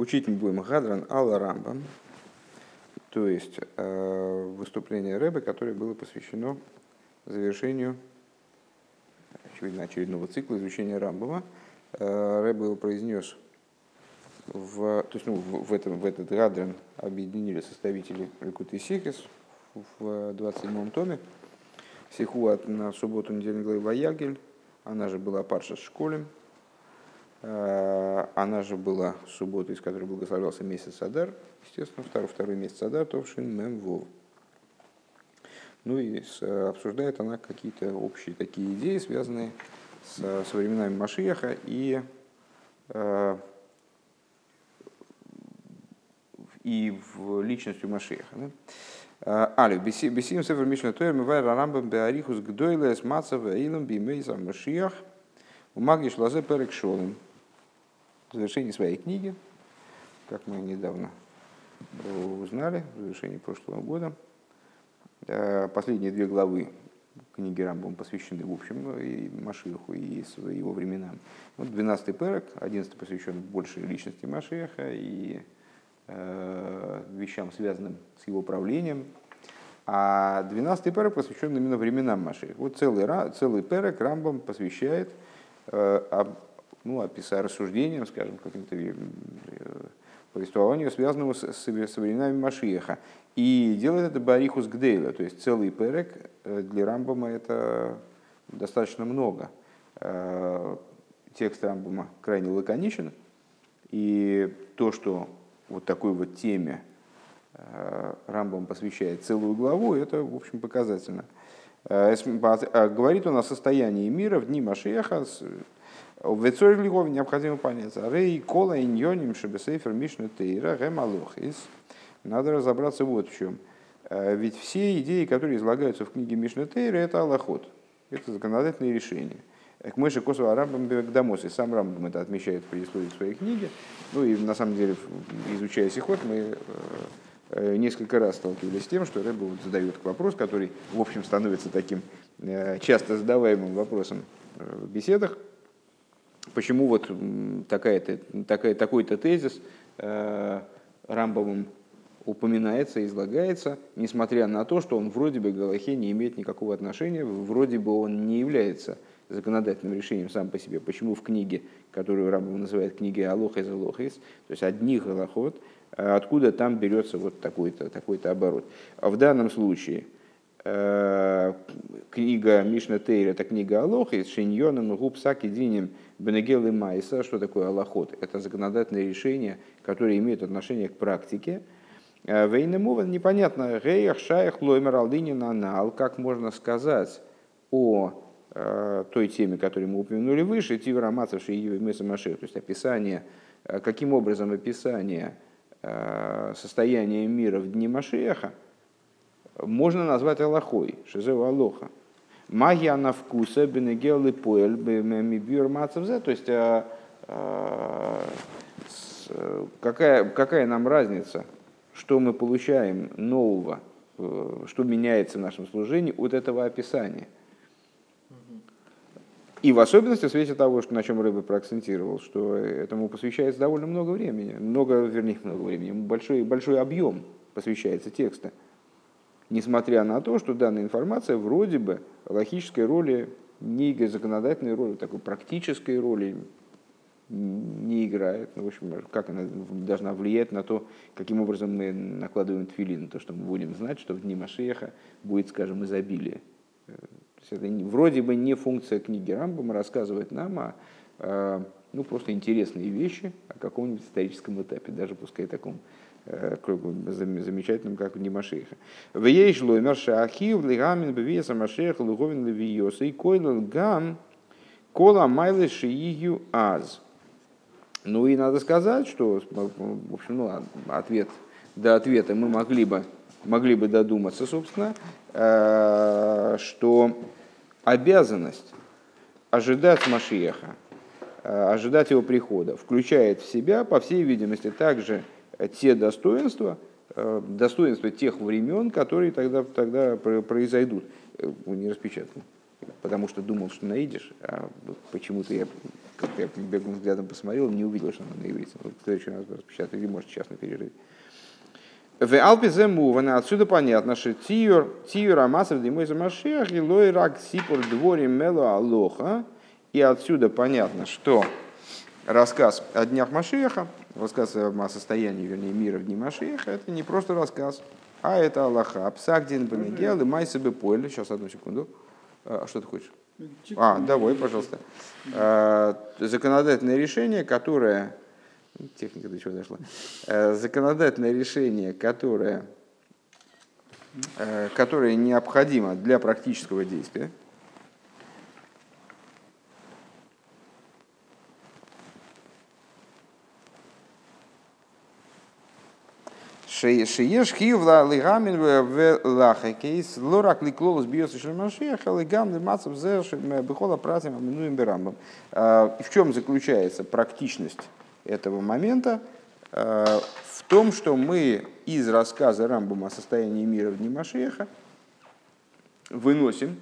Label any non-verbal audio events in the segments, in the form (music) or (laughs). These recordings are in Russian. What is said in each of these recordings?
Учить мы будем Гадран Алла Рамбам, то есть э, выступление Рэбе, которое было посвящено завершению очевидно, очередного цикла изучения Рамбама. Э, Рэбе его произнес в, то есть, ну, в, этом, в этот Гадран объединили составители Ликут и Сихис в 27-м томе. Сихуат на субботу недельной главы Ваягель, она же была Парша с школем, она же была суббота, из которой благословлялся месяц Адар, естественно, второй, второй месяц Адар, Товшин Мем Вов. Ну и с, обсуждает она какие-то общие такие идеи, связанные с, со временами Машиаха и, э, и в личностью Машиаха. Да? Али, бесим сефер Мишна Тойр, мивай рамбам беарихус гдойлес мацав эйлам бимейса Машиах, у магиш лазе перек шолым. В завершении своей книги, как мы недавно узнали, в завершении прошлого года, последние две главы книги Рамбам посвящены, в общем, и Машиху, и его временам. Вот 12-й перек, 11 посвящен больше личности Машеха и Э, вещам, связанным с его правлением. А 12-й перек посвящен именно временам Машех. Вот целый, целый перек Рамбам посвящает э, ну, описать рассуждениям, скажем, каким-то э, повествованию, связанному с, с, временами Машиеха. И делает это Барихус Гдейла, то есть целый перек для Рамбама это достаточно много. Текст Рамбама крайне лаконичен, и то, что вот такой вот теме э, Рамбам посвящает целую главу, это, в общем, показательно. Э, говорит он о состоянии мира в дни Машеха, в Вецоре Львове необходимо понять. Рей кола иньоним шебесейфер мишна тейра гемалохис. Надо разобраться вот в чем. Э, ведь все идеи, которые излагаются в книге Мишна Тейра, это аллахот. Это законодательные решения. К мыши Косова Рамбам Бегдамос, и сам Рамбам это отмечает в предисловии своей книги. Ну и на самом деле, изучая Сихот, мы э, э, несколько раз сталкивались с тем, что Рэбе вот задает вопрос, который, в общем, становится таким часто задаваемым вопросом в беседах. Почему вот такая-то, такая, такой-то тезис Рамбовым упоминается, излагается, несмотря на то, что он вроде бы к Галахе не имеет никакого отношения, вроде бы он не является законодательным решением сам по себе. Почему в книге, которую Рамбам называет книгой Алоха из Алохис, то есть одних Аллахот, а откуда там берется вот такой-то такой оборот. В данном случае э, книга Мишна Тейр, это книга Алоха, с Шиньоном, Губсаки, Динем, Бенегел и Майса. Что такое Аллахот? Это законодательное решение, которое имеет отношение к практике. Э, Вейнемува непонятно, Гейх, Шайх, Лоймер, Алдинин, Анал, как можно сказать о Э, той теме, которую мы упомянули выше, Тивра Мацавши и Меса Машех, то есть описание, э, каким образом описание состояния мира в дни Машеха можно назвать Аллахой, Шизева Алоха. Магия на вкуса, бенегел и поэль, мибюр мацавзе, то есть какая, какая нам разница, что мы получаем нового, что меняется в нашем служении от этого описания – и в особенности в свете того, что, на чем Рыба проакцентировал, что этому посвящается довольно много времени, много, вернее, много времени, большой, большой объем посвящается текста. Несмотря на то, что данная информация вроде бы логической роли не играет, законодательной роли, такой практической роли не играет. Ну, в общем, как она должна влиять на то, каким образом мы накладываем тфилин, то, что мы будем знать, что в дни Машеха будет, скажем, изобилие то есть это вроде бы не функция книги Рамбама рассказывать нам о а, ну, просто интересные вещи о каком-нибудь историческом этапе, даже пускай таком э, замечательном, как в Немашеха. В ей лоймер шахив лигамин бевеса машеха луговин левиоса и койлал гам кола майлы шиигю аз. Ну и надо сказать, что, в общем, ну, ответ, до ответа мы могли бы могли бы додуматься, собственно, э, что обязанность ожидать Машиеха, э, ожидать его прихода, включает в себя, по всей видимости, также те достоинства, э, достоинства тех времен, которые тогда, тогда произойдут. Не распечатал. потому что думал, что на идиш, а почему-то я, как я беглым взглядом посмотрел, не увидел, что она на иврите. Вот в следующий раз распечатать, или может сейчас на перерыве. В Алпизе Мувана отсюда понятно, что тиюр, тиюр амасов дымой за машиах, и лой рак сипур дворе мело алоха. И отсюда понятно, что рассказ о днях Машеха, рассказ о состоянии, вернее, мира в дни Машеха, это не просто рассказ, а это Аллаха. Псагдин Бенегел и Майсабе Пойль. Сейчас, одну секунду. А, что ты хочешь? А, давай, пожалуйста. А, законодательное решение, которое... Техника до чего дошла. А, законодательное решение, которое, которое необходимо для практического действия, Шиеш хив лигамин в лахакейс лорак ликлолус биос шельмашех лигам лимацев зеш бихола пратим аминуем берамбам. В чем заключается практичность этого момента? В том, что мы из рассказа Рамбама о состоянии мира в дни Машеха выносим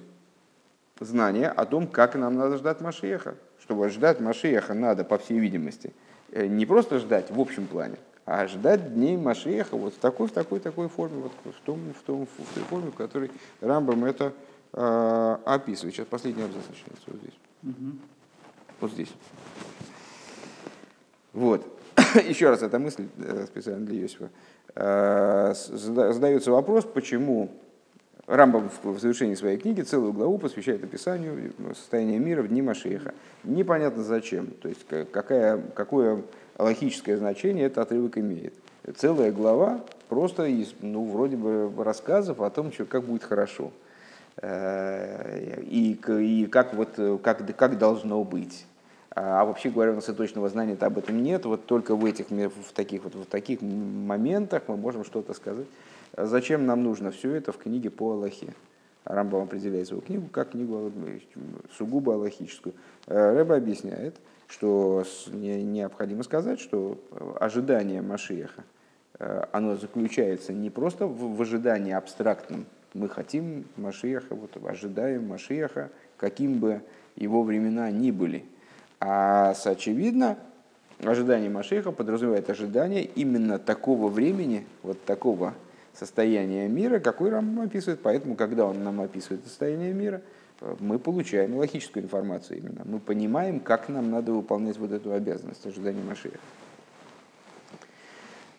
знание о том, как нам надо ждать Машеха. Чтобы ждать Машеха надо, по всей видимости, не просто ждать в общем плане, а ждать дней Машеха вот в такой, в такой, такой форме, вот в, том, в, том, в той форме, в которой Рамбам это э, описывает. Сейчас последний абзац начинается вот здесь. Угу. Вот здесь. Вот. (coughs) Еще раз, эта мысль э, специально для Иосифа. Э, задается вопрос, почему Рамбам в завершении своей книги целую главу посвящает описанию состояния мира в дни Машеха. Непонятно зачем. То есть какая, какое логическое значение этот отрывок имеет. Целая глава просто из, ну, вроде бы рассказов о том, что, как будет хорошо. Э, и, и как, вот, как, как должно быть. А вообще говоря, у нас и точного знания об этом нет. Вот только в, этих, в, таких, вот, в таких моментах мы можем что-то сказать. Зачем нам нужно все это в книге по Аллахе? Рамбам определяет свою книгу как книгу сугубо аллахическую. Э, Рэба объясняет, что необходимо сказать, что ожидание Машиеха, э, оно заключается не просто в ожидании абстрактном, мы хотим Машиеха, вот ожидаем Машиеха, каким бы его времена ни были, а очевидно, ожидание Машиеха подразумевает ожидание именно такого времени, вот такого состояния мира, какой Рамбам описывает. Поэтому, когда он нам описывает состояние мира – мы получаем логическую информацию именно. Мы понимаем, как нам надо выполнять вот эту обязанность ожидания Машия.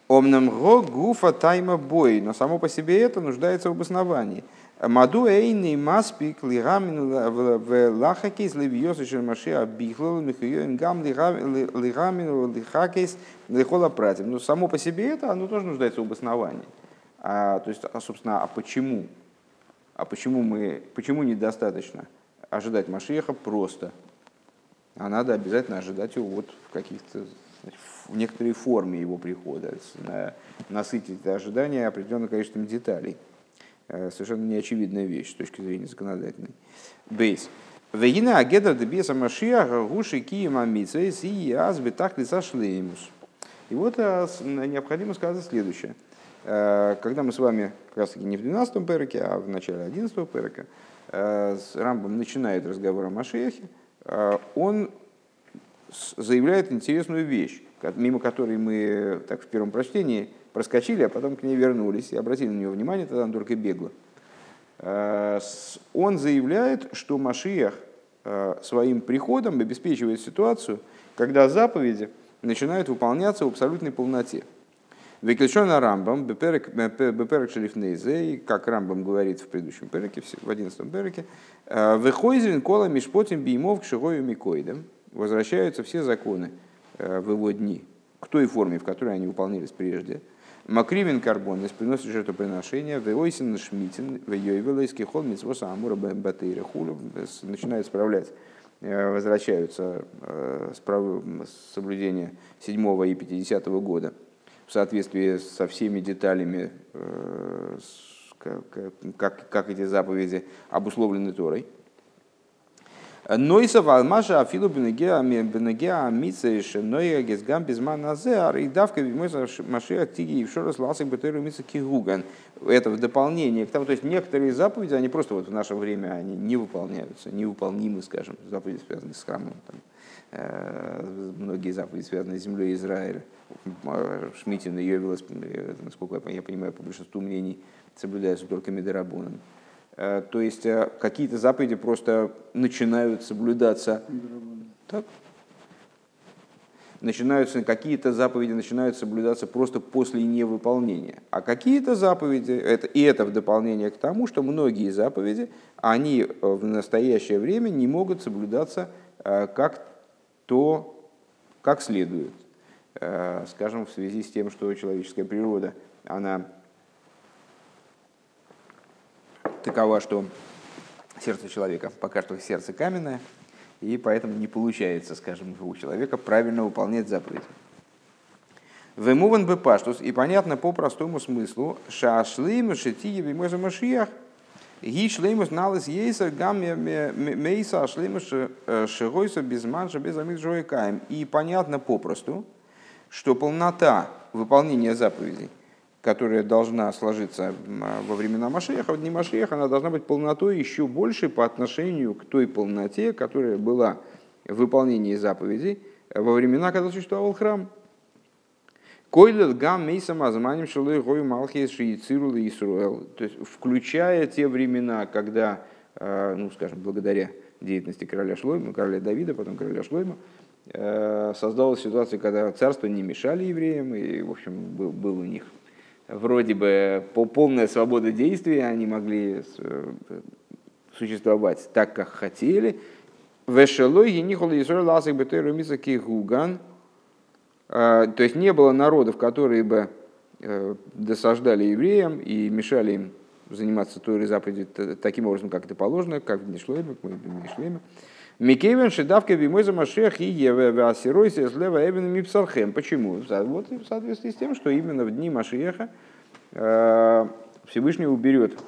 Омнам го гуфа тайма бой, но само по себе это нуждается в обосновании. Маду эйный маспик лигамин в лахакейс левиосы машия бихлал михуем гам лигамин лихакейс лихола пратим. Но само по себе это, оно тоже нуждается в обосновании. А, то есть, а, собственно, а почему? А почему, мы, почему недостаточно ожидать Машеха просто? А надо обязательно ожидать его вот в каких-то в некоторой форме его прихода, насытить это ожидание определенным количеством деталей. Э, совершенно неочевидная вещь с точки зрения законодательной. Бейс. Вегина агедра дебеса Машиаха гуши киема митсвейс и азби так лица шлеймус. И вот э, необходимо сказать следующее – когда мы с вами, как раз таки не в 12-м переке, а в начале 11-го перека, э, с Рамбом начинает разговор о Машехе, э, он заявляет интересную вещь, мимо которой мы так в первом прочтении проскочили, а потом к ней вернулись и обратили на нее внимание, тогда он только бегло. Он заявляет, что Машиях своим приходом обеспечивает ситуацию, когда заповеди начинают выполняться в абсолютной полноте. Виклишона Рамбам, Беперек Шелифнейзе, как Рамбам говорит в предыдущем переке, в одиннадцатом переке, «Э, Выхойзрин кола мишпотим беймов к шигою микоидам. Возвращаются все законы э, в его дни, к той форме, в которой они выполнялись прежде. Макривин карбонность приносит жертвоприношение, вейойсин шмитин, вейойвелайский хол митцвоса амура батейра хулю, начинают справлять э, возвращаются с соблюдения 7 и 50 года в соответствии со всеми деталями, э, как, как, как эти заповеди обусловлены Торой. Нойса валмаша афилу бенегеа амитсейш ноя гезгам безман назеар и давка машия тиги и вшорос ласик бетеру митса кигуган. Это в дополнение к тому, то есть некоторые заповеди, они просто вот в наше время они не выполняются, невыполнимы, скажем, заповеди, связанные с храмом. Там, э, многие заповеди, связанные с землей Израиля. Шмитин и Йовелос, насколько я понимаю, по большинству мнений, соблюдаются только Медерабуном. Э, то есть э, какие-то заповеди просто начинают соблюдаться. Так? Начинаются, какие-то заповеди начинают соблюдаться просто после невыполнения. А какие-то заповеди, это, и это в дополнение к тому, что многие заповеди, они в настоящее время не могут соблюдаться э, как то, как следует. Скажем, в связи с тем, что человеческая природа, она такова, что сердце человека пока что сердце каменное, и поэтому не получается, скажем, у человека правильно выполнять заповедь. Вемуван бы паштус, и понятно по простому смыслу, шашлим шитиев и мойза машиях, ги шлеймус налыс ейсер гам мейса шлеймус шигойса без манша без амид. И понятно попросту, что полнота выполнения заповедей которая должна сложиться во времена Машеха, в дни Машеха, она должна быть полнотой еще больше по отношению к той полноте, которая была в выполнении заповедей во времена, когда существовал храм. Койлет гам мейсам азманим шалой гою малхис шиицирул и Исруэл. То есть, включая те времена, когда, э, ну, скажем, благодаря деятельности короля Шлойма, короля Давида, потом короля Шлойма, э, создалась ситуация, когда царство не мешали евреям, и, в общем, был, был у них вроде бы по полная свобода действия, они могли э, существовать так, как хотели. Вешелой нихол Исраил ласик бетеру мисаки гуган. А, то есть не было народов, которые бы э, досаждали евреям и мешали им заниматься той заповедью таким образом, как это положено, как в Днишлеме, как мы в Днишлеме. Микевен шедавка вимой за Машех и Еве Васиройся слева Эвен Мипсархем. Почему? Вот в соответствии с тем, что именно в дни Машеха э, Всевышний уберет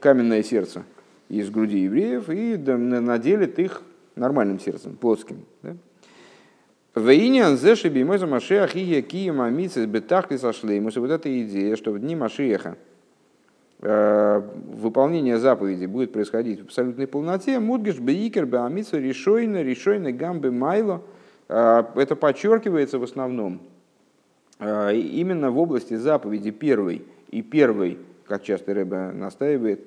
каменное сердце из груди евреев и наделит их нормальным сердцем, плотским. Да? Вейниан зеши бимой за Машех и Якиема Мицис Бетахли сошли. Вот эта идея, что в дни Машеха выполнение заповеди будет происходить в абсолютной полноте, мудгиш бейкер беамитсу решойно, решойно гамбе майло, э, это подчеркивается в основном э, именно в области заповеди первой. И первой, как часто Рэбе настаивает,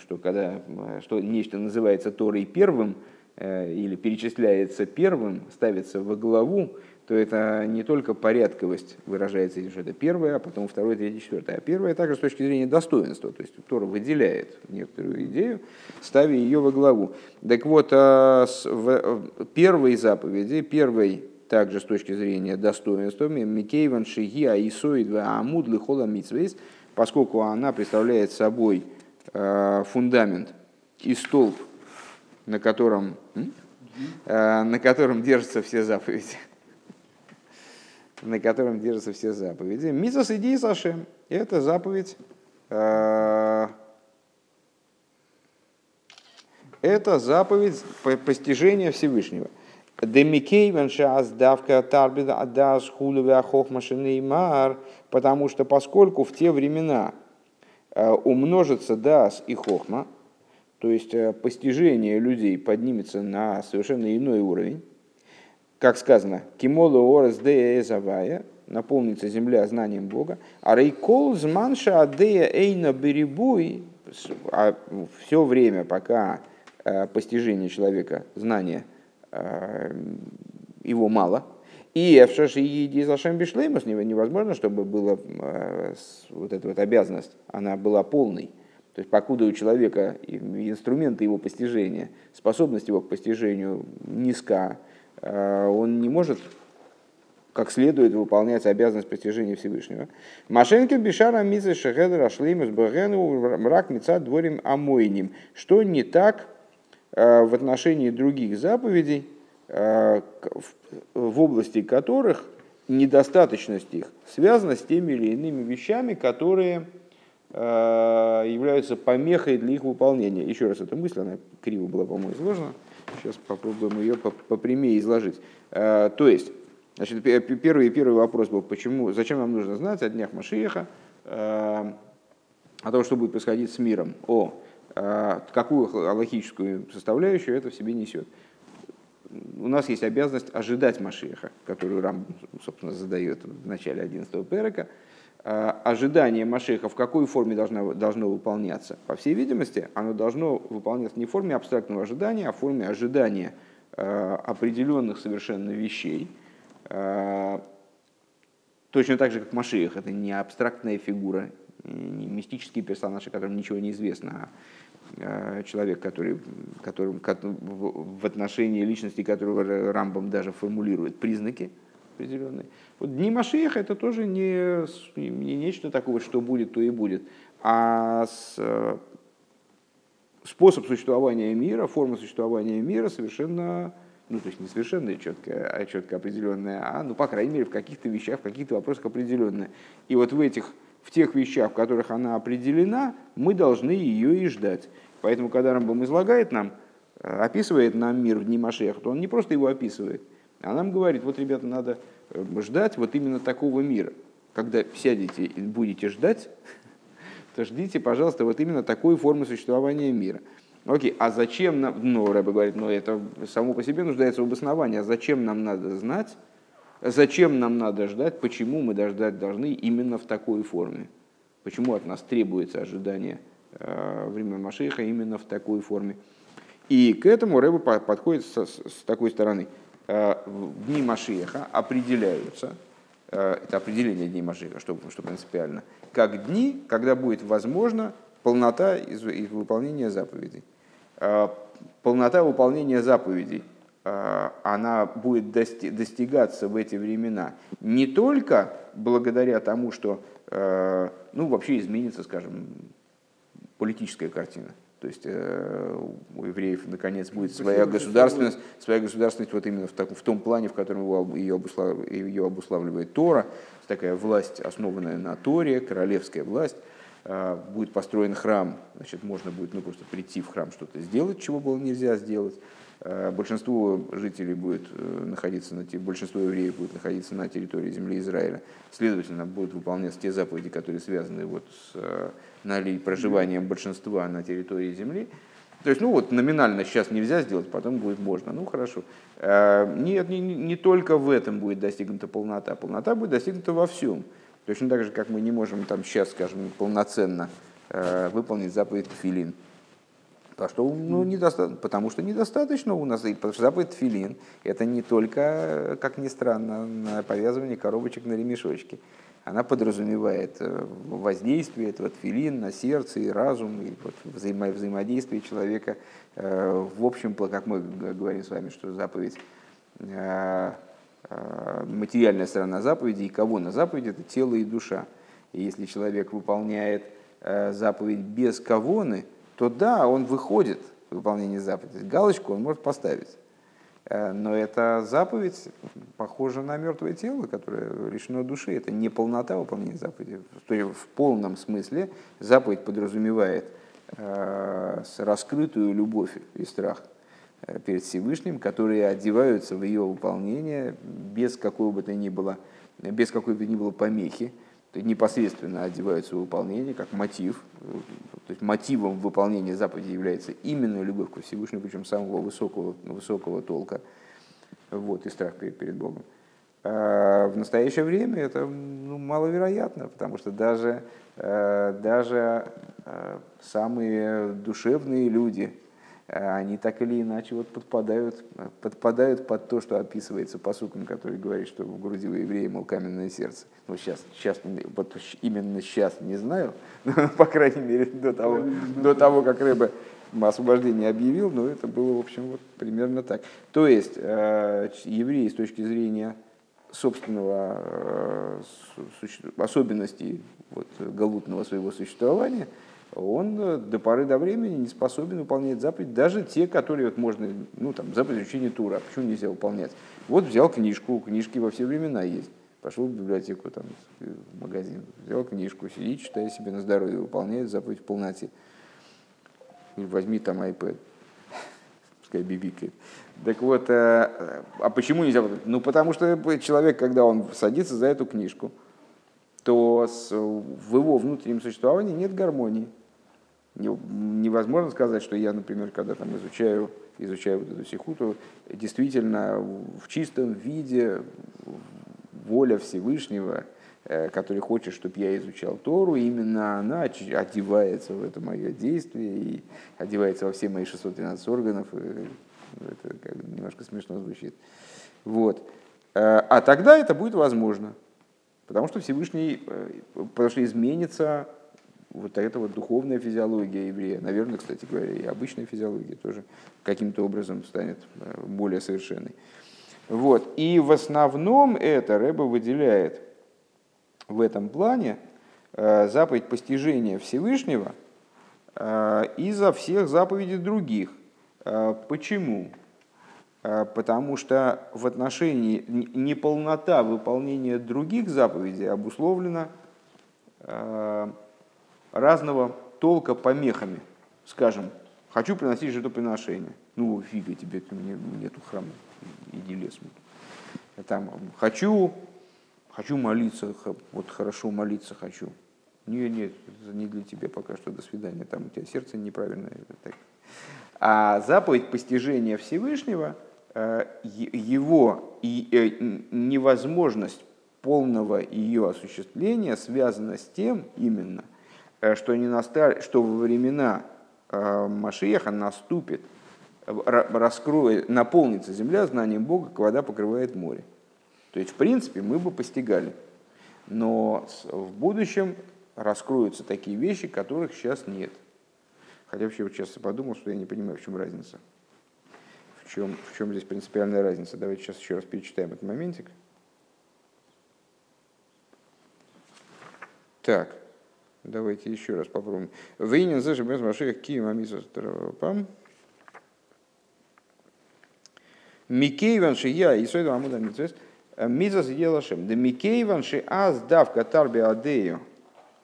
что когда что нечто называется Торой первым или перечисляется первым, ставится во главу, то это не только порядковость выражается, что это первое, а потом второе, третье, четвертое. А первое также с точки зрения достоинства, то есть Тора выделяет некоторую идею, ставя ее во главу. Так вот, а в первой заповеди, первой также с точки зрения достоинства, Микейван Шиги Аисоид Амуд Лихола Митсвейс, поскольку она представляет собой а, фундамент и столб, на котором, а, на котором держатся все заповеди на котором держатся все заповеди. Мизас иди Сашем. Это заповедь. Э, это заповедь постижения Всевышнего. Демикейвен шас давка тарбида адас хохмашины мар, потому что поскольку в те времена э, умножится дас и хохма, то есть э, постижение людей поднимется на совершенно иной уровень, как сказано, Кимолу орес дея эзавая, наполнится земля знанием Бога, а рейкол зманша адея эйна беребуй, а все время, пока э, постижение человека, знания э, его мало, и Эфшаш и Зашем Бишлеймус невозможно, чтобы была э, вот эта вот обязанность, она была полной. То есть покуда у человека инструменты его постижения, способность его к постижению низка, он не может как следует выполнять обязанность постижения Всевышнего. Машенкин бишара миза шахедра ашлимус бэгену мрак мица дворим амойним. Что не так э, в отношении других заповедей, э, в области которых недостаточность их связана с теми или иными вещами, которые являются помехой для их выполнения. Еще раз, эта мысль, она криво была, по-моему, изложена. Сейчас попробуем ее попрямее изложить. То есть, значит, первый, первый вопрос был, почему, зачем нам нужно знать о днях Машиеха, о том, что будет происходить с миром, о какую логическую составляющую это в себе несет. У нас есть обязанность ожидать Машиеха, которую Рам, собственно, задает в начале 11-го перека. Ожидание Машиеха в какой форме должно, должно выполняться? По всей видимости, оно должно выполняться не в форме абстрактного ожидания, а в форме ожидания определенных совершенно вещей. Точно так же, как Машиях, это не абстрактная фигура, не мистический персонаж, о котором ничего не известно, а Э, человек, который, который, в отношении личности которого Рамбам даже формулирует признаки определенные. Вот дни Машеха это тоже не, не нечто такого, что будет, то и будет, а с, э, способ существования мира, форма существования мира совершенно, ну то есть не совершенно четкая, а четко определенная, а ну по крайней мере в каких-то вещах, в каких-то вопросах определенная. И вот в этих в тех вещах, в которых она определена, мы должны ее и ждать. Поэтому, когда Рамбам излагает нам, э, описывает нам мир в дни Машеха, то он не просто его описывает, а нам говорит, вот, ребята, надо э, ждать вот именно такого мира. Когда сядете и будете ждать, (laughs) то ждите, пожалуйста, вот именно такой формы существования мира. Окей, а зачем нам, ну, Рэбе говорит, ну, это само по себе нуждается в обосновании, а зачем нам надо знать, зачем нам надо ждать, почему мы дождать должны именно в такой форме, почему от нас требуется ожидание Э, время Машеха именно в такой форме. И к этому Рэба подходит с, с такой стороны. Э, дни Машеха определяются, э, это определение дней Машеха, что, что принципиально, как дни, когда будет возможна полнота из, из выполнения заповедей. Полнота выполнения заповедей, она будет достигаться в эти времена не только благодаря тому, что ну, вообще изменится, скажем, политическая картина. То есть э, у евреев наконец будет своя государственность, своя государственность вот именно в, так, в том плане, в котором его, ее, обуслав, ее обуславливает Тора, такая власть, основанная на Торе, королевская власть. Э, будет построен храм, значит, можно будет ну, просто прийти в храм что-то сделать, чего было нельзя сделать. Э, большинство жителей будет э, находиться на большинство евреев будет находиться на территории земли Израиля. Следовательно, будут выполняться те заповеди, которые связаны вот с э, проживанием большинства на территории земли. То есть, ну вот номинально сейчас нельзя сделать, потом будет можно. Ну хорошо. Нет, не, не только в этом будет достигнута полнота. Полнота будет достигнута во всем. Точно так же, как мы не можем там сейчас, скажем, полноценно выполнить заповедь филин Потому что, ну, недоста... потому что недостаточно у нас, что заповедь филин это не только, как ни странно, на повязывание коробочек на ремешочки. Она подразумевает э, воздействие этого тфилин на сердце и разум, и вот взаимо... взаимодействие человека. Э, в общем, как мы говорим с вами, что заповедь э, материальная сторона заповеди и кого на заповеди это тело и душа. И если человек выполняет заповедь без кавоны, то да, он выходит в выполнение заповеди. Галочку он может поставить. Э, но эта заповедь похожа на мертвое тело, которое лишено души. Это не полнота выполнения заповеди. То есть в полном смысле заповедь подразумевает э, раскрытую любовь и страх э, перед Всевышним, которые одеваются в ее выполнение без какой бы то ни было, без какой бы ни было помехи непосредственно одеваются в выполнение, как мотив. То есть мотивом выполнения заповеди является именно любовь к Всевышнему, причем самого высокого, высокого толка вот, и страх перед, перед Богом. А в настоящее время это ну, маловероятно, потому что даже, э, даже э, самые душевные люди, они так или иначе вот подпадают, подпадают под то, что описывается посуком, который говорит, что в груди у еврея, мол, каменное сердце. Ну, сейчас, сейчас, вот именно сейчас не знаю, (laughs) но, по крайней мере, до того, до того как рыба освобождение объявил, но это было, в общем, вот примерно так. То есть, э, евреи с точки зрения собственного э, особенностей вот, галутного своего существования – он э, до поры до времени не способен выполнять заповеди, даже те, которые вот можно, ну там, заповедь учения Тура, а почему нельзя выполнять? Вот взял книжку, книжки во все времена есть. Пошел в библиотеку, там, в магазин, взял книжку, сидит, читая себе на здоровье, выполняет заповедь в полноте. Возьми там iPad. (laughs) пускай бибикает. Так вот, а почему нельзя? Ну, потому что человек, когда он садится за эту книжку, то в его внутреннем существовании нет гармонии. Невозможно сказать, что я, например, когда там изучаю, изучаю вот эту сихуту, действительно в чистом виде воля Всевышнего, э, который хочет, чтобы я изучал Тору, именно она одевается в это мое действие и одевается во все мои 613 органов. Это как немножко смешно звучит. Вот. Э, а тогда это будет возможно. Потому что Всевышний, э, потому что изменится вот эта вот духовная физиология еврея, наверное, кстати говоря, и обычная физиология тоже каким-то образом станет э, более совершенной. Вот. И в основном это Рэба выделяет в этом плане э, заповедь постижения Всевышнего э, изо всех заповедей других. Почему? Потому что в отношении неполнота выполнения других заповедей обусловлена разного толка помехами. Скажем, хочу приносить жертвоприношение. Ну, фига тебе, мне нету храма, иди лес. Там, хочу, хочу молиться, вот хорошо молиться хочу. Нет, нет, это не для тебя пока что, до свидания, там у тебя сердце неправильное. Так. А заповедь постижения Всевышнего, э, его и э, невозможность полного ее осуществления связана с тем именно – что, не настар... что во времена э, Машиеха наступит, раскроет, наполнится земля знанием Бога, как вода покрывает море. То есть, в принципе, мы бы постигали. Но в будущем раскроются такие вещи, которых сейчас нет. Хотя вообще вот сейчас подумал, что я не понимаю, в чем разница. В чем, в чем здесь принципиальная разница? Давайте сейчас еще раз перечитаем этот моментик. Так. Давайте еще раз попробуем. Вейнин зажим без маших кием амиза пам. Микейван я и сойду амуда митцвес. Миза съела шем. Да микейван ши аз дав катарби адею.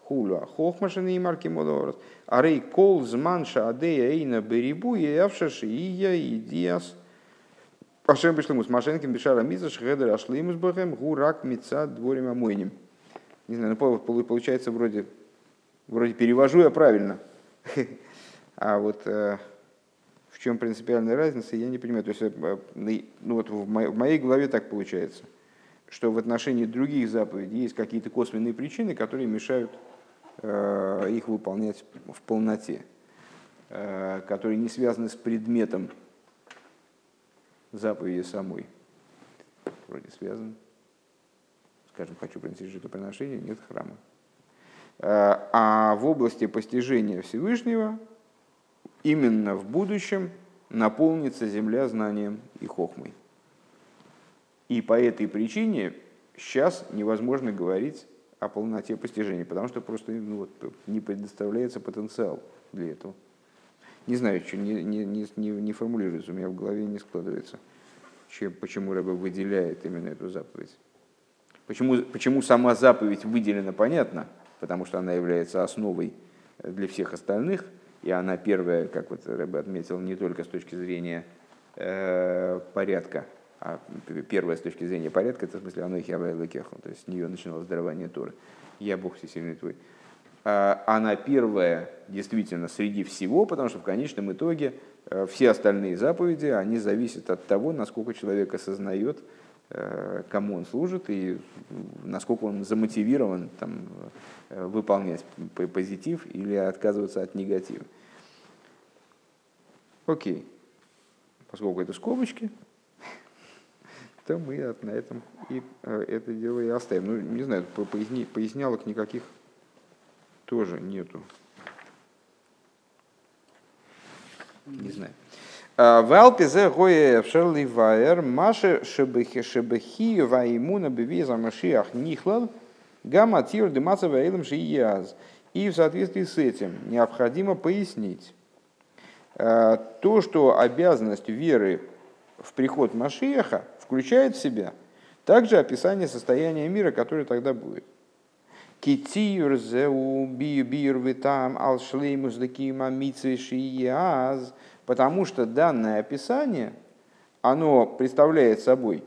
Хула хохмашины и марки модорос. Арей кол зманша адея эйна берибу и явшаши и я и диас. Ашем пришлымус машенким бешара миза шхедер ашлимус бахем гурак мица дворим амойним. Не знаю, ну, получается вроде Вроде перевожу я правильно. А вот э, в чем принципиальная разница, я не понимаю. То есть, э, ну вот в моей голове так получается, что в отношении других заповедей есть какие-то косвенные причины, которые мешают э, их выполнять в полноте, которые не связаны с предметом заповеди самой. Вроде связаны. Скажем, хочу принести жертвоприношение, нет храма. Э, а в области постижения Всевышнего именно в будущем наполнится земля знанием и хохмой. И по этой причине сейчас невозможно говорить о полноте постижения, потому что просто ну, вот, не предоставляется потенциал для этого. Не знаю, что не, не, не, не формулируется, у меня в голове не складывается, чем, почему Рэба выделяет именно эту заповедь. Почему, почему сама заповедь выделена, понятно – потому что она является основой для всех остальных, и она первая, как вот Рэбе отметил, не только с точки зрения э, порядка, а первая с точки зрения порядка, это в смысле оно их то есть с нее начиналось дарование Торы. Я Бог всесильный твой. А она первая действительно среди всего, потому что в конечном итоге э, все остальные заповеди, они зависят от того, насколько человек осознает, кому он служит и насколько он замотивирован там, Э, выполнять позитив или отказываться от негатива. Окей. Поскольку это скобочки, (laughs) то мы на этом и э, это дело и оставим. Ну, не знаю, поясни, пояснялок никаких тоже нету. Не знаю. А, в Алпизе гоя в Шерли Вайер Маше Шебехи Шебехи Ваймуна Бевиза Машиах Нихлал – Гамма тир демацева эйлем шияз. И в соответствии с этим необходимо пояснить э, то, что обязанность веры в приход Машиеха включает в себя также описание состояния мира, которое тогда будет. Китир зеу бир витам ал шлеймус декима митсвешияз Потому что данное описание, оно представляет собой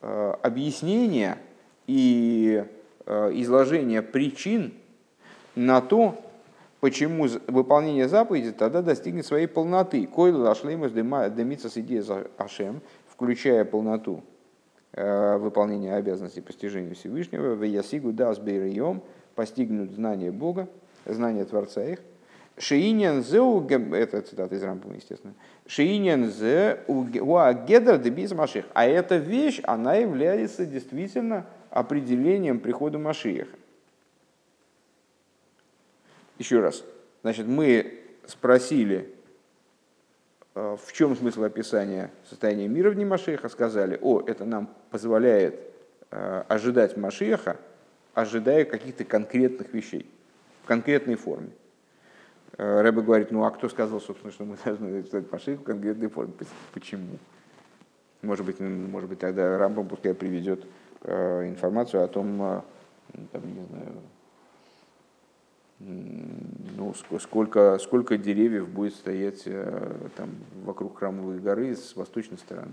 э, объяснение и э, изложение причин на то, почему выполнение заповеди тогда достигнет своей полноты. Койл лашлеймус демица с идеей Ашем, включая полноту э, выполнения обязанностей постижения Всевышнего, в ясигу дас бейрием, постигнут знание Бога, знание Творца их, Шиинен зе, это цитата из Рампа, естественно, Шиинен зе уа гедр дебиз маших. А эта вещь, она является действительно определением прихода Машиеха. Еще раз. Значит, мы спросили, э, в чем смысл описания состояния мира в дни Машеха, сказали, о, это нам позволяет э, ожидать Машеха, ожидая каких-то конкретных вещей, в конкретной форме. Э, Рэбе говорит, ну а кто сказал, собственно, что мы (laughs) должны ожидать Машеха в конкретной форме? Почему? Может быть, может быть тогда Рамбам пускай приведет информацию о том, там, не знаю, ну, сколько, сколько деревьев будет стоять э, там, вокруг храмовой горы с восточной стороны.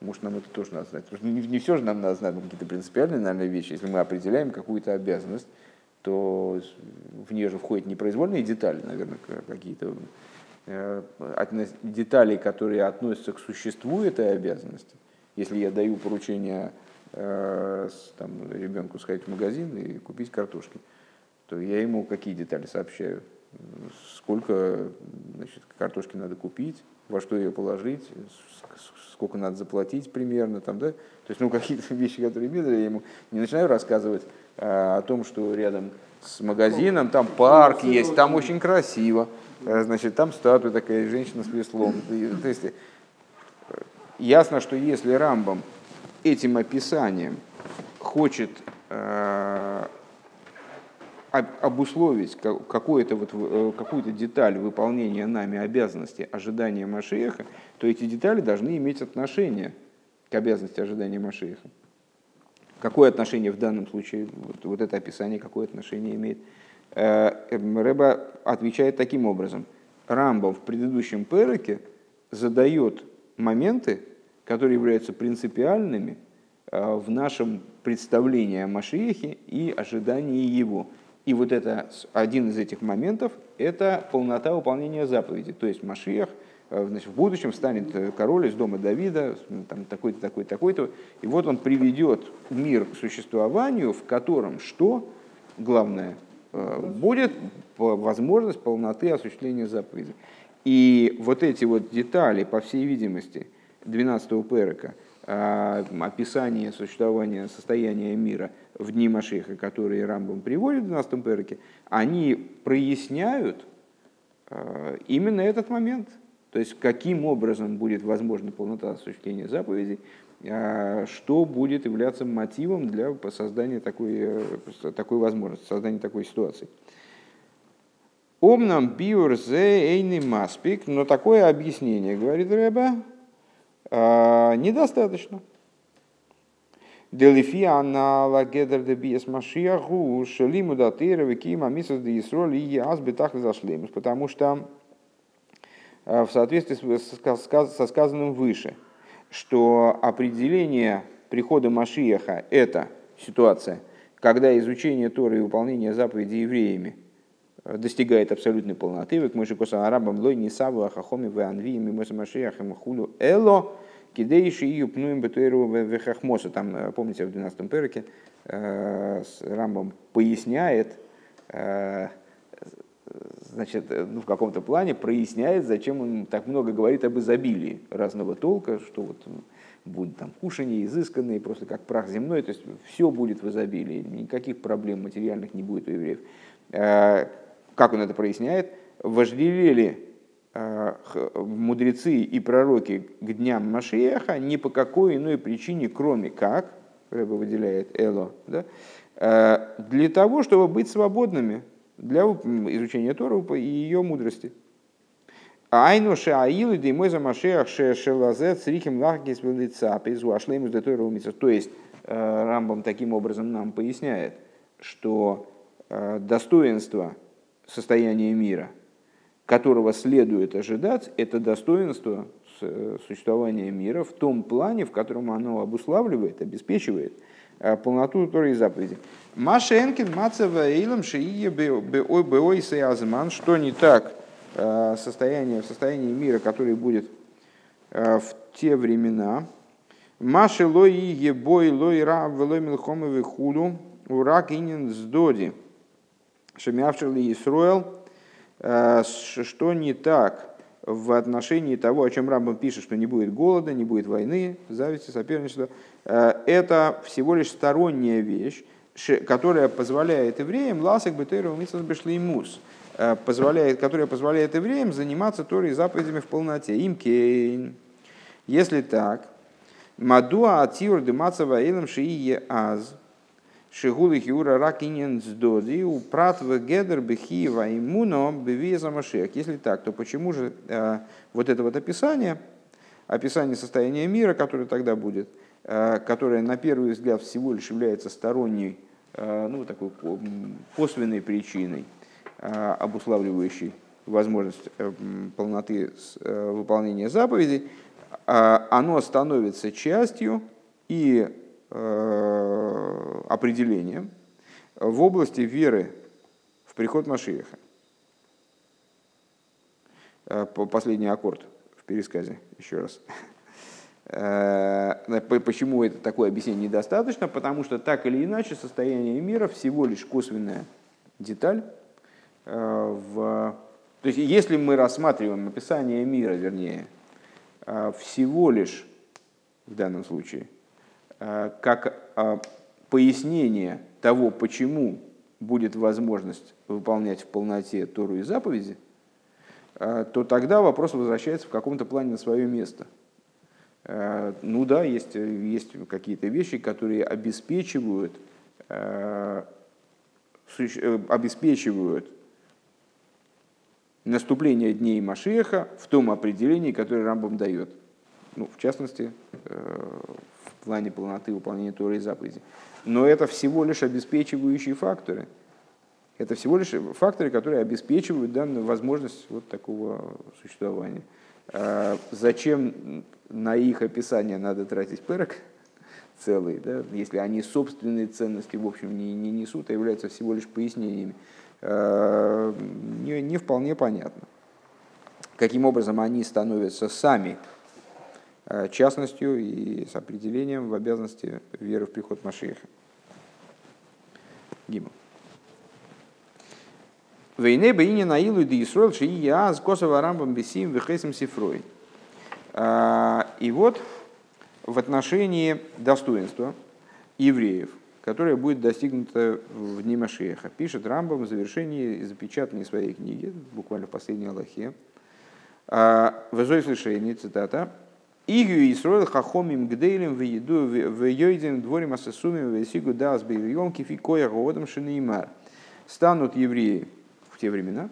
Может, нам это тоже надо знать. Потому что не, не все же нам надо знать какие-то принципиальные, наверное, вещи. Если мы определяем какую-то обязанность, то в нее же входят непроизвольные детали, наверное, какие-то э, детали, которые относятся к существу этой обязанности. Если я даю поручение э, там, ребенку сходить в магазин и купить картошки, то я ему какие детали сообщаю, сколько значит, картошки надо купить, во что ее положить, сколько надо заплатить примерно, там, да? то есть ну, какие-то (laughs) вещи, которые видно, я ему не начинаю рассказывать а, о том, что рядом с магазином там парк есть, там очень красиво, а, значит, там статуя такая, женщина с веслом. То есть, э, ясно, что если Рамбам этим описанием хочет а, обусловить какую-то вот, э, какую-то деталь выполнения нами обязанности ожидания Машеха, то эти детали должны иметь отношение к обязанности ожидания Машеха. Какое отношение в данном случае, вот, вот это описание, какое отношение имеет? Э, эм, Рэба отвечает таким образом. Рамбам в предыдущем переке задает моменты, которые являются принципиальными э, в нашем представлении о Машиехе и ожидании его – и вот это, один из этих моментов – это полнота выполнения заповеди. То есть Машиях э, значит, в будущем станет э, король из дома Давида, там, такой-то, такой-то, такой-то. И вот он приведет мир к существованию, в котором что? Главное, э, будет возможность полноты осуществления заповеди. И вот эти вот детали, по всей видимости, 12-го перека, описание существования, состояния мира – в дни Машеха, которые Рамбам приводит в 12 перке, они проясняют э, именно этот момент. То есть, каким образом будет возможна полнота осуществления заповедей, э, что будет являться мотивом для создания такой, э, такой возможности, создания такой ситуации. Омнам биур зе эйни маспик, но такое объяснение, говорит Рэба, недостаточно. Делифия на лагедер де биес машиаху шелиму датыра викима мисас де и азбитах зашлемус. Потому что в соответствии со сказанным выше, что определение прихода Машиаха – это ситуация, когда изучение Торы и выполнение заповедей евреями достигает абсолютной полноты. Век мы же коса арабам лой не саву ахахоми в анви мимос Машиахем хулу эло Кидейши и пнуем бетуэру вехахмоса. Там, э, помните, в 12-м переке э, Рамбом поясняет, э, значит, ну, в каком-то плане проясняет, зачем он так много говорит об изобилии разного толка, что вот будут там кушания изысканные, просто как прах земной, то есть все будет в изобилии, никаких проблем материальных не будет у евреев. Как он это проясняет? Вожделели Э, мудрецы и пророки к дням Машиеха ни по какой иной причине, кроме как, Рэба выделяет Эло, да, э, для того, чтобы быть свободными для изучения Тору и ее мудрости. Айну шаилу димой за Машех шелазе црихим лахгис велица пизу ашлеймус детойра То есть э, Рамбам таким образом нам поясняет, что достоинство состояния мира – которого следует ожидать, это достоинство существования мира в том плане, в котором оно обуславливает, обеспечивает полноту Торы и заповеди. Маша Энкин, Мацева, Эйлам, Шиие, Беойсы, Азман, что не так состояние, в состоянии мира, который будет в те времена, Маши лои ебой лои ра велой милхомовы худу урак инин сдоди. Шемявшили Исруэл, э, что не так в отношении того, о чем Рамбам пишет, что не будет голода, не будет войны, зависти, соперничества. Э, это всего лишь сторонняя вещь, которая позволяет евреям ласок бетейру мус, э, позволяет, которая позволяет евреям заниматься Торой заповедями в полноте. Им кейн. Если так, Мадуа атиур дымацава эйлам шиие аз. Шигулы хиура ракинен сдоди у пратва гедер бехиева иммуно бевиза машех. Если так, то почему же э, вот это вот описание, описание состояния мира, которое тогда будет, э, которое на первый взгляд всего лишь является сторонней, э, ну, такой косвенной причиной, э, обуславливающей возможность э, полноты э, выполнения заповедей, а, оно становится частью и э, определением в области веры в приход Машиеха. Э, последний аккорд в пересказе, еще раз. Э, почему это такое объяснение недостаточно? Потому что так или иначе состояние мира всего лишь косвенная деталь. В... То есть если мы рассматриваем описание мира, вернее, всего лишь в данном случае как а, пояснение того, почему будет возможность выполнять в полноте Тору и заповеди, то тогда вопрос возвращается в каком-то плане на свое место. Ну да, есть, есть какие-то вещи, которые обеспечивают, обеспечивают наступление дней Машеха в том определении, которое Рамбам дает. Ну, в частности, э, в плане полноты выполнения Торы и заповеди. Но это всего лишь обеспечивающие факторы. Это всего лишь факторы, которые обеспечивают данную возможность вот такого существования. А зачем на их описание надо тратить перок целый, да, если они собственные ценности в общем не, не несут, а являются всего лишь пояснениями. Э, не, не вполне понятно. Каким образом они становятся сами частностью и с определением в обязанности веры в приход Машиеха. Гима. Вейне бейне наилу ди Исруэл ши я с Косово рамбам бесим вехесим сифрой. Э, и вот в отношении достоинства евреев – которая будет достигнута в дни Машеха. Пишет Рамбам в завершении запечатанной своей книги, буквально в последней Аллахе. А, в слышение, цитата, Игю Исроил хахомим гдейлем в еду в йойдем дворим асасумим в сигу дас бейльем кифи коя годом шинеймар. Станут евреи в те времена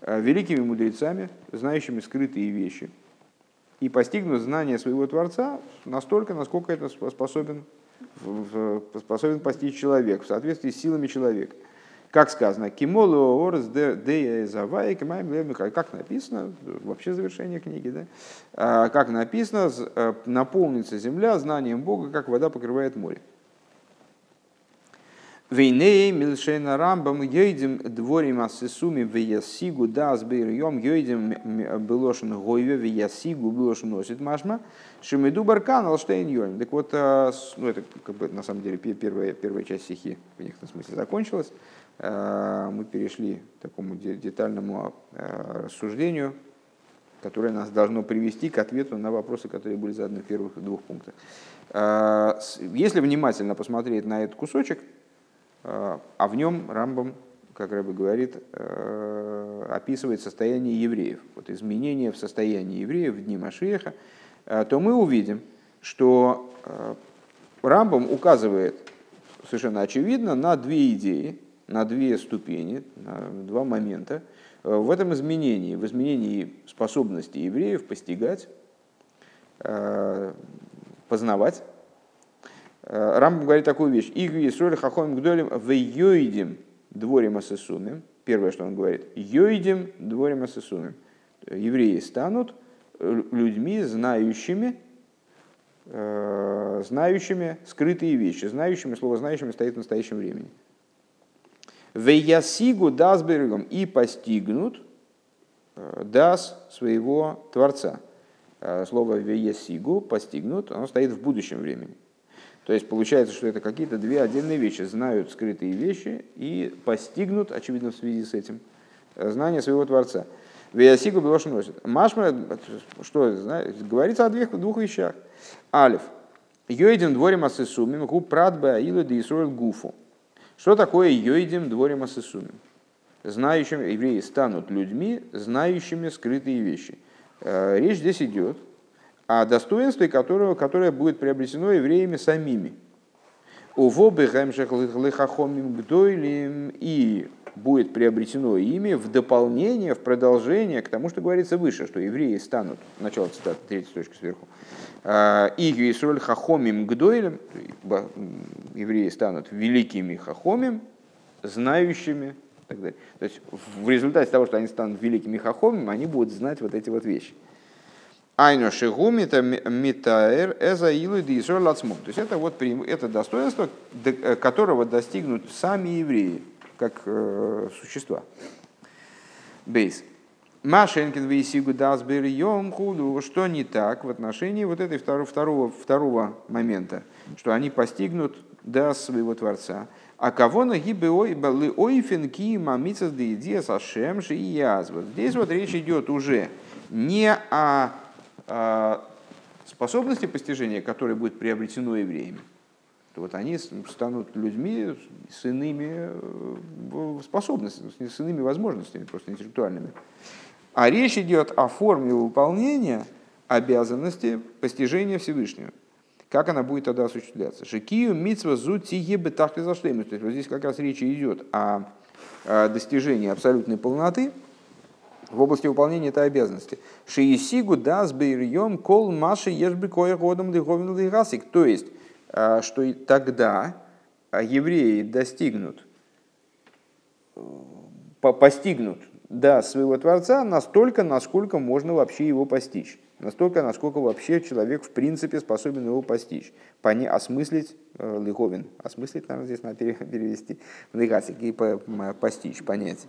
а, великими мудрецами, знающими скрытые вещи, и постигнут знание своего Творца настолько, насколько это способен способен постичь человек в соответствии с силами человека. Как сказано, кимолу орс де завай, как написано, вообще завершение книги, да? А, как написано, э, наполнится земля знанием Бога, как вода покрывает море. Вейней милшейна рамбам йойдем дворим асисуми веясигу дас бейрьем йойдем белошен гойве веясигу белошен носит машма шемиду баркан алштейн йойм. Так вот, э, ну это как бы на самом деле первая, первая часть стихи в некотором смысле закончилась. Э, мы перешли к такому детальному э, рассуждению, которое нас должно привести к ответу на вопросы, которые были заданы в первых двух пунктах. Если внимательно посмотреть на этот кусочек, а в нем Рамбам, как Рэбе говорит, э, описывает состояние евреев, вот изменения в состоянии евреев в дни Машеха, э, то мы увидим, что э, Рамбам указывает совершенно очевидно на две идеи, на две ступени, на два момента в этом изменении, в изменении способности евреев постигать, познавать Рамбам говорит такую вещь. Игу Исроль Хахом Гдолем в Йоидим дворим асесумим. первое, что он говорит, «Йойдем дворим асесумим». Евреи станут людьми, знающими, э, знающими скрытые вещи, знающими, слово знающими стоит в настоящем времени. Вейясигу дасбергом и постигнут э, дас своего Творца. Э, слово вейясигу постигнут, оно стоит в будущем времени. То есть получается, что это какие-то две отдельные вещи. Знают скрытые вещи и постигнут, очевидно, в связи с этим, знание своего Творца. Веясигу Белош носит. Машма, что знаете, говорится о двух, двух вещах. Алиф. Йойдем дворим асесумим, гу прадбе аилу де гуфу. Что такое йойдем дворим асесумим? Знающими, евреи станут людьми, знающими скрытые вещи. Э, речь здесь идет о достоинстве которого, которое будет приобретено евреями самими. Увобы гэмшех лихахомим гдойлим и будет приобретено ими в дополнение, в продолжение к тому, что говорится выше, что евреи станут, начало цитаты, третья строчка сверху, «А, и Исроль хахомим гдойлем, евреи станут великими хахомим, знающими, и так далее. То есть в результате того, что они станут великими хахомим, они будут знать вот эти вот вещи. Айно шигу митаэр эза илу То есть это вот это достоинство, э, которого достигнут сами евреи как э, существа. Бейс. Машенкин вейсигу дасбер йом худу. Что не так в отношении вот этой второго, второго, второго момента, что они постигнут дас своего Творца. А кого на гибе ойфен ки мамицас да идея сашем и язва. Здесь вот речь идет уже не о, о способности постижения, которая будет приобретено евреями, вот они станут людьми с иными э, способностями, с иными возможностями, просто интеллектуальными. А речь идет о форме выполнения обязанности постижения Всевышнего. Как она будет тогда осуществляться? Шикию митсва зу тиебе тахли То есть вот здесь как раз речь идет о достижении абсолютной полноты в области выполнения этой обязанности. Шиесигу дас бейрьем кол маши ешби кое годом лиговин лигасик. То есть а, что тогда а, евреи достигнут, постигнут да, своего Творца настолько, насколько можно вообще его постичь. Настолько, насколько вообще человек в принципе способен его постичь. Пони, осмыслить э, лиховин. Осмыслить, наверное, здесь надо перевести в и постичь, понять.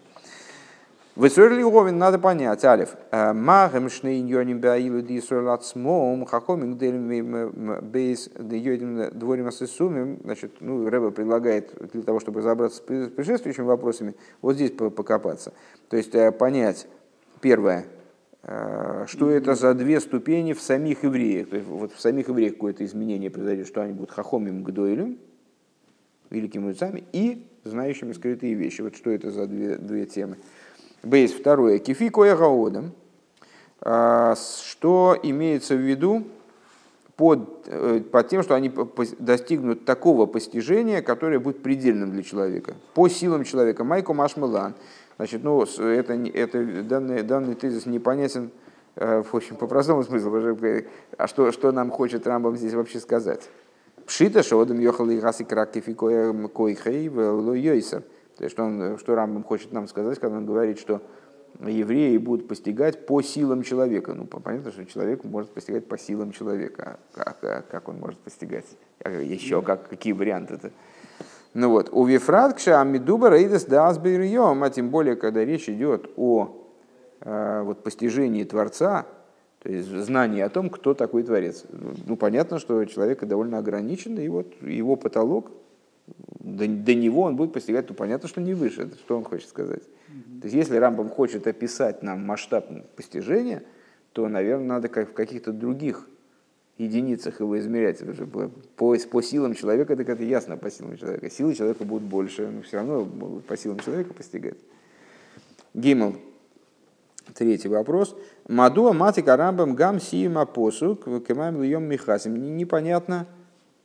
Высорли Говин надо понять, Алиф. Э, Махем шнейньоним баилу ди сорладсмом, хахомин делим бейс йодим дворим асесумим. Значит, ну, Рэба предлагает для того, чтобы разобраться с предшествующими вопросами, вот здесь покопаться. То есть э, понять, первое, э, что это за две ступени в самих евреях. То есть вот в самих евреях какое-то изменение произойдет, что они будут хахомим гдойлем, великими мудрецами, и знающими скрытые вещи. Вот что это за две, две темы. Бейс второе. Кифи коя. А, что имеется в виду под, э, под тем, что они достигнут такого постижения, которое будет предельным для человека, по силам человека. Майко Машмелан. Значит, ну, это, это, данный, данный тезис непонятен э, в общем, по простому смыслу. А что, что нам хочет Рамбам здесь вообще сказать? Пшита шодом йохал и гаси кракифи койхей в йойсер. То есть, что, он, что Рамбам хочет нам сказать, когда он говорит, что евреи будут постигать по силам человека. Ну, понятно, что человек может постигать по силам человека. А как, а как он может постигать? А еще как, какие варианты это? Ну вот, у Вифраткша Амидуба Рейдес Дасбирьем, а тем более, когда речь идет о э, вот, постижении Творца, то есть знании о том, кто такой Творец. Ну, понятно, что человек довольно ограничен, и вот его потолок до, до него он будет постигать, то понятно, что не выше. Это что он хочет сказать? Mm-hmm. То есть, если Рамбам хочет описать нам масштаб постижения, то, наверное, надо как в каких-то других единицах его измерять. По, по, по силам человека, так это ясно по силам человека. Силы человека будут больше, но все равно по силам человека постигать. Гимл. Третий вопрос. Мадуа матика рамбам гам сима посу кемам льем михасим. Непонятно,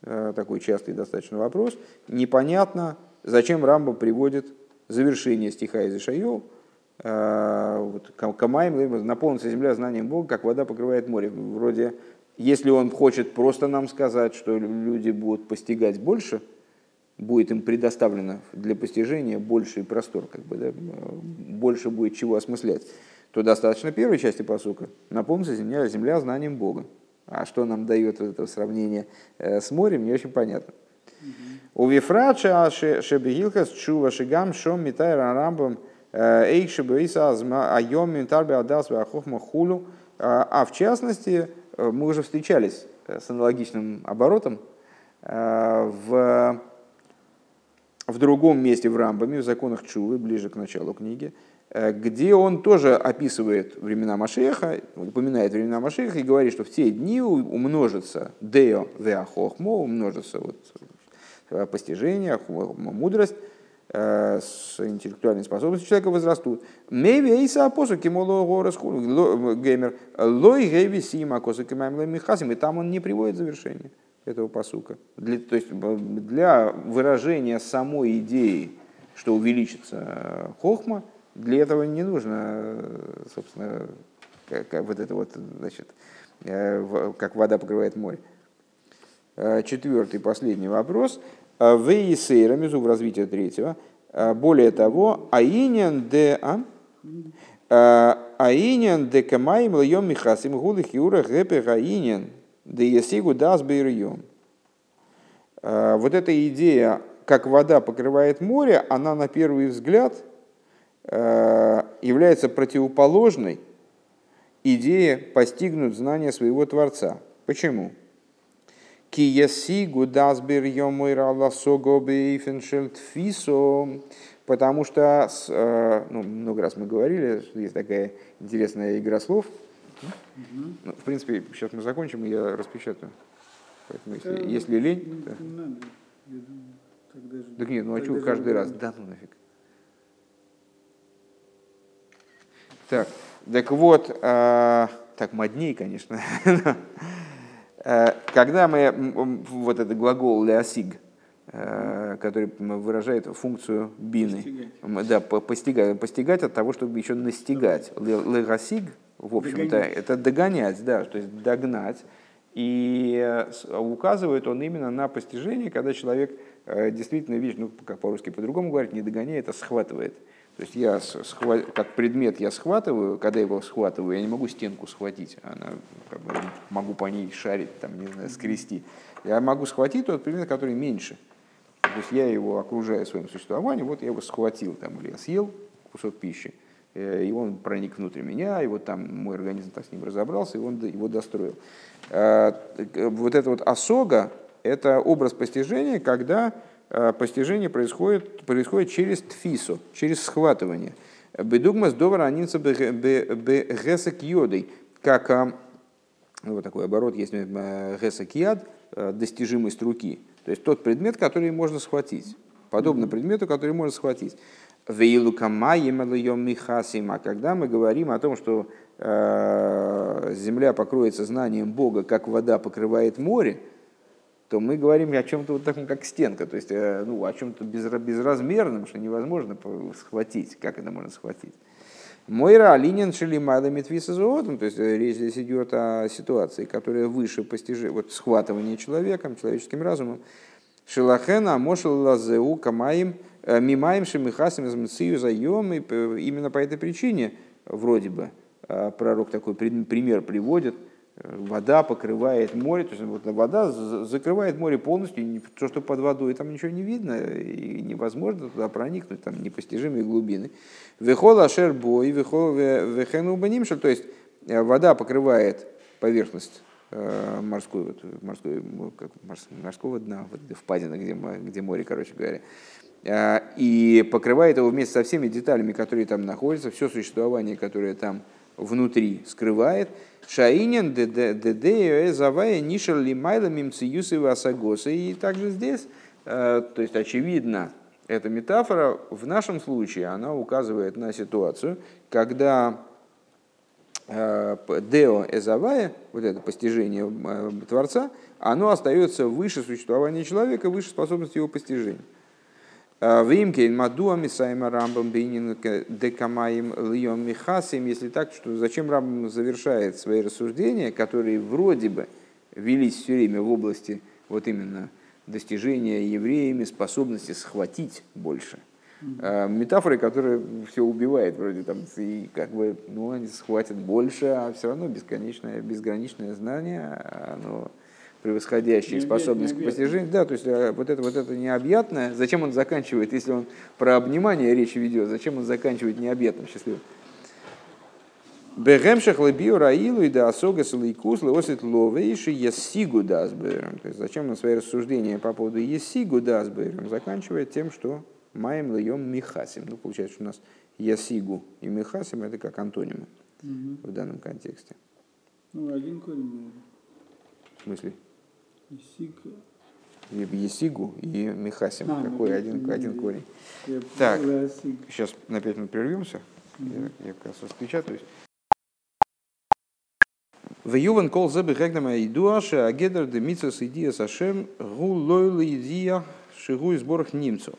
такой частый достаточно вопрос, непонятно, зачем Рамба приводит завершение стиха из Ишайо, э, вот, Камаем, наполнится земля знанием Бога, как вода покрывает море. Вроде, если он хочет просто нам сказать, что люди будут постигать больше, будет им предоставлено для постижения больший простор, как бы, да, больше будет чего осмыслять, то достаточно первой части посука. Наполнится земля, земля знанием Бога. А что нам дает это сравнение э, с морем, не очень понятно. У Вифрача Шебегилхас Чува Шигам Шом Митай Рамбам э, Эйк Шебеиса Айом Митарби Адас Ахохма Хулу. А в частности, э, мы уже встречались с аналогичным оборотом в в другом месте в Рамбаме, в законах Чувы, ближе к началу книги, где он тоже описывает времена Машеха, упоминает времена Машеха и говорит, что в те дни умножится део веахохмо, умножится вот э, постижение, мудрость, э, с интеллектуальной способностью человека возрастут. Мейвейса посуки геймер лой гейви сима косуки маймлемихасим, и там он не приводит завершение этого посука. Для, то есть для выражения самой идеи, что увеличится э, хохма, для этого не нужно, собственно, как, как вот это вот, значит, э, как вода покрывает море. Э, четвертый, последний вопрос. Вейсейра, между в развитии третьего. Более того, аинен де... А? Аинен де камаим льем михасим гулых юра гэпе гаинен да есигу дас бейрьем. Вот эта идея, как вода покрывает море, она на первый взгляд является противоположной идее постигнуть знание своего Творца. Почему? Потому что, а, ну, много раз мы говорили, что есть такая интересная игра слов. Ну, в принципе, сейчас мы закончим, и я распечатаю. Поэтому, если, да, если лень... Даже, так нет, ну а что каждый раз? Да ну нафиг. Так, так вот, э, так модней, конечно. А, (laughs) когда мы, вот этот глагол «леосиг», э, который выражает функцию бины. Постигать. Да, постигать, постигать от того, чтобы еще настигать. Легасиг в общем-то, это догонять, да, то есть догнать. И э, указывает он именно на постижение, когда человек э, действительно видит, ну, как по-русски по-другому говорить, не догоняет, а схватывает. То есть я схват, как предмет я схватываю, когда его схватываю, я не могу стенку схватить, она, как бы, могу по ней шарить, там, не знаю, скрести. Я могу схватить тот предмет, который меньше. То есть я его окружаю своим существованием, вот я его схватил, там, или я съел кусок пищи, Э, и он проник внутрь меня, и вот там мой организм так с ним разобрался, и он его достроил. Э, вот это вот осога – это образ постижения, когда постижение происходит, происходит через тфису, через схватывание. Бедугмас довара анинца бегесек йодой, как ну, вот такой оборот есть гесек яд, достижимость руки. То есть тот предмет, который можно схватить. Подобно предмету, который можно схватить. А когда мы говорим о том, что э, земля покроется знанием Бога, как вода покрывает море, то мы говорим о чем-то вот таком, как стенка, то есть э, ну, о чем-то безразмерном, что невозможно схватить. Как это можно схватить? Мойра алинин шелимайла метвиса зоотом, то есть э, речь здесь идет о ситуации, которая выше постижения, вот схватывания человеком, человеческим разумом. Шилахена мошел лазеу камаим – Э, Мимаем шемихасим из мцию заем, именно по этой причине, вроде бы, пророк такой пример приводит, вода покрывает море, то есть вот вода закрывает море полностью, то, что под водой, там ничего не видно, и невозможно туда проникнуть, там непостижимые глубины. Вехол ашер бой, вехол вехену банимшель, то есть вода покрывает поверхность морской, вот, морской, как, морского дна, вот, впадина, где, где море, короче говоря. Э, и покрывает его вместе со всеми деталями, которые там находятся, все существование, которое там внутри скрывает. Шаинен ДД завая нишер лимайла мимциюсы васагоса. И также здесь, э, то есть очевидно, эта метафора в нашем случае, она указывает на ситуацию, когда э, Део Эзавая, вот это постижение Творца, оно остается выше существования человека, выше способности его постижения. Вимкейн Мадуа Мисайма Рамбам Бейнин Декамаим Льем Михасим, если так, что зачем Рамбам завершает свои рассуждения, которые вроде бы велись все время в области вот именно достижения евреями способности схватить больше. А, метафоры, которые все убивает вроде там, и как бы, ну, они схватят больше, а все равно бесконечное, безграничное знание, оно превосходящее способность к постижению. Да, то есть а, вот это, вот это необъятное, зачем он заканчивает, если он про обнимание речи ведет, зачем он заканчивает необъятным счастливым? Бегемшах лебио раилу и да осога салейкус леосит ловейши есигу дасберем. То есть зачем он свои рассуждения по поводу есигу дасберем заканчивает тем, что маем льем михасим. Ну, получается, что у нас ясигу и михасим это как антонимы угу. в данном контексте. Ну, один корень. В смысле? Есиг. Есигу и Михасим. А, Какой ну, один, один корень. Так, сейчас на 5 минут прервемся. Угу. Я, я как раз распечатаюсь. В Юван кол зебе гегнама идуаше агедер де митсас идия сашем гу лойла идия шигу из борах немцев.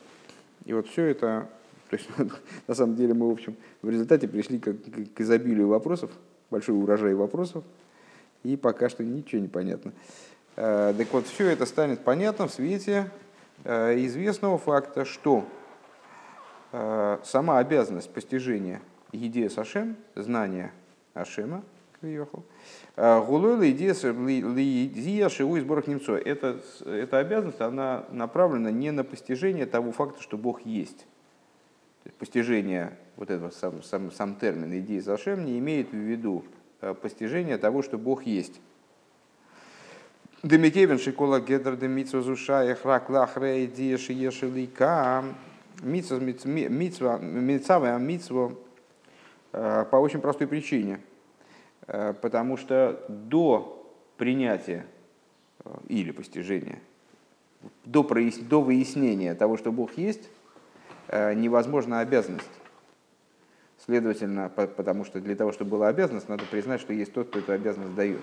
И вот все это, то есть (laughs) на самом деле мы, в общем, в результате пришли к, к изобилию вопросов, большой урожай вопросов, и пока что ничего не понятно. Э, так вот, все это станет понятно в свете э, известного факта, что э, сама обязанность постижения идеи Сашем, знания Ашема, Гулойла идея шиву и сборах немцо. Это, эта обязанность, она направлена не на постижение того факта, что Бог есть. Постижение, вот этого сам, сам, сам термин идеи Сашем не имеет в виду постижение того, что Бог есть. Демикевен шикола гедр демитсва зуша эхрак лахре идея шиешелика митсва митсва митсва э, по очень простой причине – Э, потому что до принятия э, или постижения, до, прояс... до выяснения того, что Бог есть, невозможна обязанность. Следовательно, потому что для того, чтобы была обязанность, надо признать, что есть тот, кто эту обязанность дает.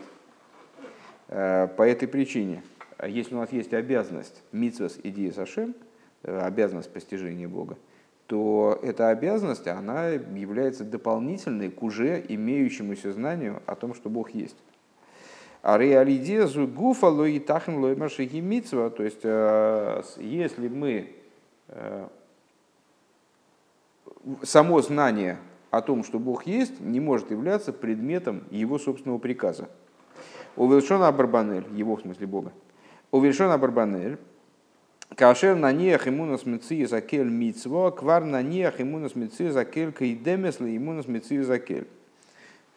По этой причине, если у нас есть обязанность митсвас идеи Сашем, обязанность постижения Бога, то эта обязанность, она является дополнительной к уже имеющемуся знанию о том, что Бог есть. А реалидезу гуфа лои тахн лои митцва, то есть э, если мы э, само знание о том, что Бог есть, не может являться предметом его собственного приказа. Увелшона Барбанель, его в смысле Бога. Увелшона Барбанель, Кашер на нех иммунос меци закель мицво, квар на нех иммунос меци закель кайдемесли иммунос меци закель.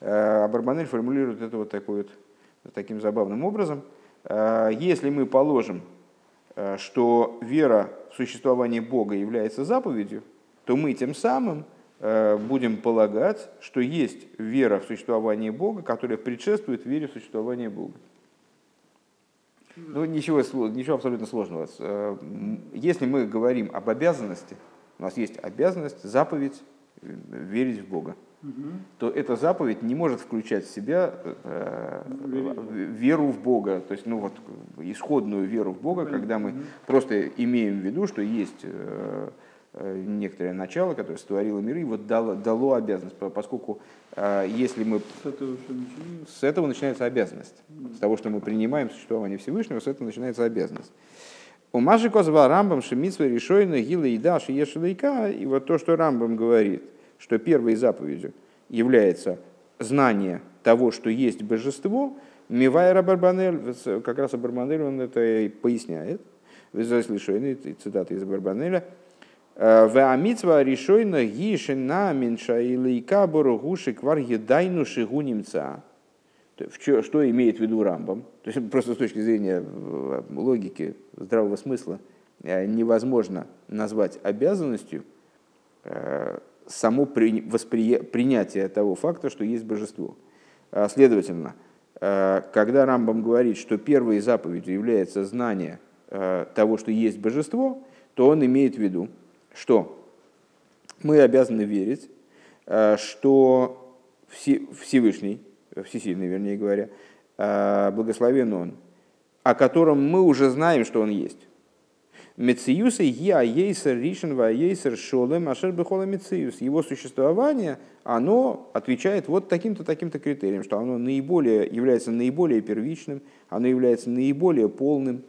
Абарбанель формулирует это вот, такой вот таким забавным образом. Э, если мы положим, э, что вера в существование Бога является заповедью, то мы тем самым э, будем полагать, что есть вера в существование Бога, которая предшествует вере в существование Бога. Ну, ничего, ничего абсолютно сложного. Э, если мы говорим об обязанности, у нас есть обязанность, заповедь э, верить в Бога, угу. то эта заповедь не может включать в себя э, веру в Бога, то есть ну, вот, исходную веру в Бога, когда мы просто имеем в виду, что есть э, Э, некоторое начало, которое створило миры, и вот дало, дало обязанность, поскольку э, если мы... С этого, с этого начинается обязанность. С того, что мы принимаем существование Всевышнего, с этого начинается обязанность. У Маши Козва Рамбам Шемитсва решойна Гила и Даши Ешелайка, и вот то, что Рамбам говорит, что первой заповедью является знание того, что есть божество, Мивайра Барбанель, как раз Барбанель он это и поясняет, цитата из Барбанеля, Веамитва решойна гишина меньша или кабору гуши квар едайну шигу. Что имеет в виду Рамбам? То есть просто с точки зрения э, логики, здравого смысла, э, невозможно назвать обязанностью э, само воспри... принятие того факта, что есть божество. Следовательно, когда Рамбам говорит, что первой заповедью является знание того, что есть божество, то он имеет в виду, что мы обязаны верить, э, что Всевышний, Всесильный, вернее говоря, э, благословен Он, о котором мы уже знаем, что Он есть. Мециюса я ейсер ришен ва ейсер шолем ашер бехола мециюс. Его существование, оно отвечает вот таким-то, таким-то критериям, что оно наиболее, является наиболее первичным, оно является наиболее полным,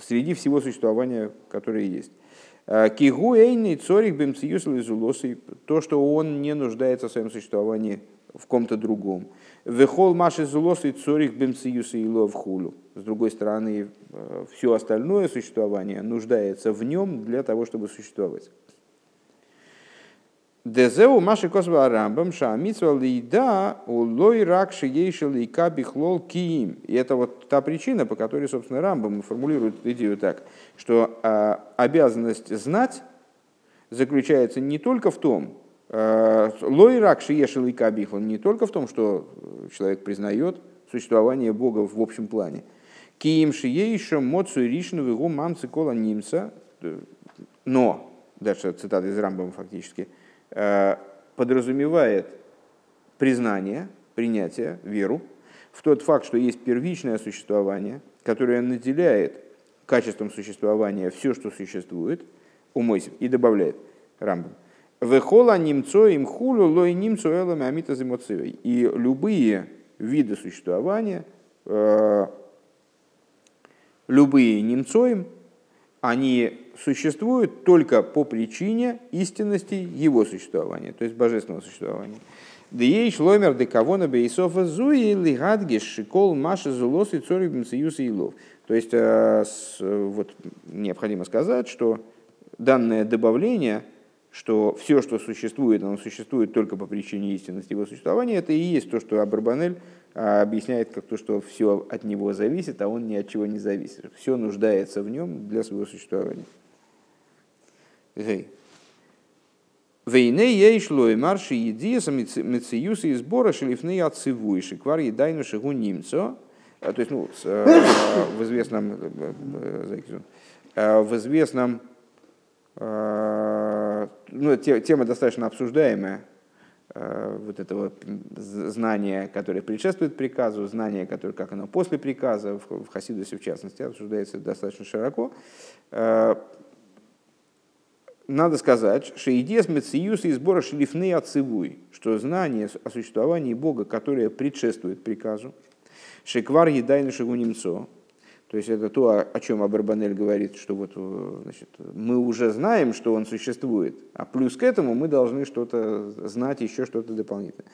среди всего существования, которое есть. Кигу эйный цорих бемциюс то, что он не нуждается в своем существовании в ком-то другом. Вехол маши зулосы цорих бемциюса и лов хулу. С другой стороны, все остальное существование нуждается в нем для того, чтобы существовать. Дезеу маши косва рамбам шамитсва лида улой рак шиейшел и кабихлол киим. И это вот та причина, по которой, собственно, Рамбам формулирует идею так, что э, обязанность знать заключается не только в том, э, лой рак шиешел и кабихлол, не только в том, что человек признает существование Бога в общем плане. Киим шиейшем моцу ришну вегу мамцы кола нимца, но, дальше цитата из Рамбама фактически – подразумевает признание, принятие, веру в тот факт, что есть первичное существование, которое наделяет качеством существования все, что существует, умойся, и добавляет Рамбам. Вехола немцо им хулю лой немцо элами амита И любые виды существования, э, любые немцоим, они существуют только по причине истинности его существования, то есть божественного существования. Дей шломер де кого на бейсофа зуи лигадгиш шикол маши зулос и цорик бенциюс и лов. То есть э, вот, необходимо сказать, что данное добавление, что все, что существует, оно существует только по причине истинности его существования, это и есть то, что Абрабанель а объясняет как то, что все от него зависит, а он ни от чего не зависит. Все нуждается в нем для своего существования. Вейне ейшло и марши едиеса мециюса и сбора шелифны отцеву и шиквар едайну шигу немцо. А, то есть, ну, э, в известном, э, э, в известном, ну, тема достаточно обсуждаемая, вот этого знания, которое предшествует приказу, знание, которое, как оно после приказа, в Хасидусе в частности, обсуждается достаточно широко. Надо сказать, что идея с Мециюса и сбора шлифны отцевуй, что знание о существовании Бога, которое предшествует приказу, шеквар едайну шагу немцо, то есть это то, о чем Абарбанель говорит, что вот, э, значит, мы уже знаем, что он существует, а плюс к этому мы должны что-то знать, еще что-то дополнительное.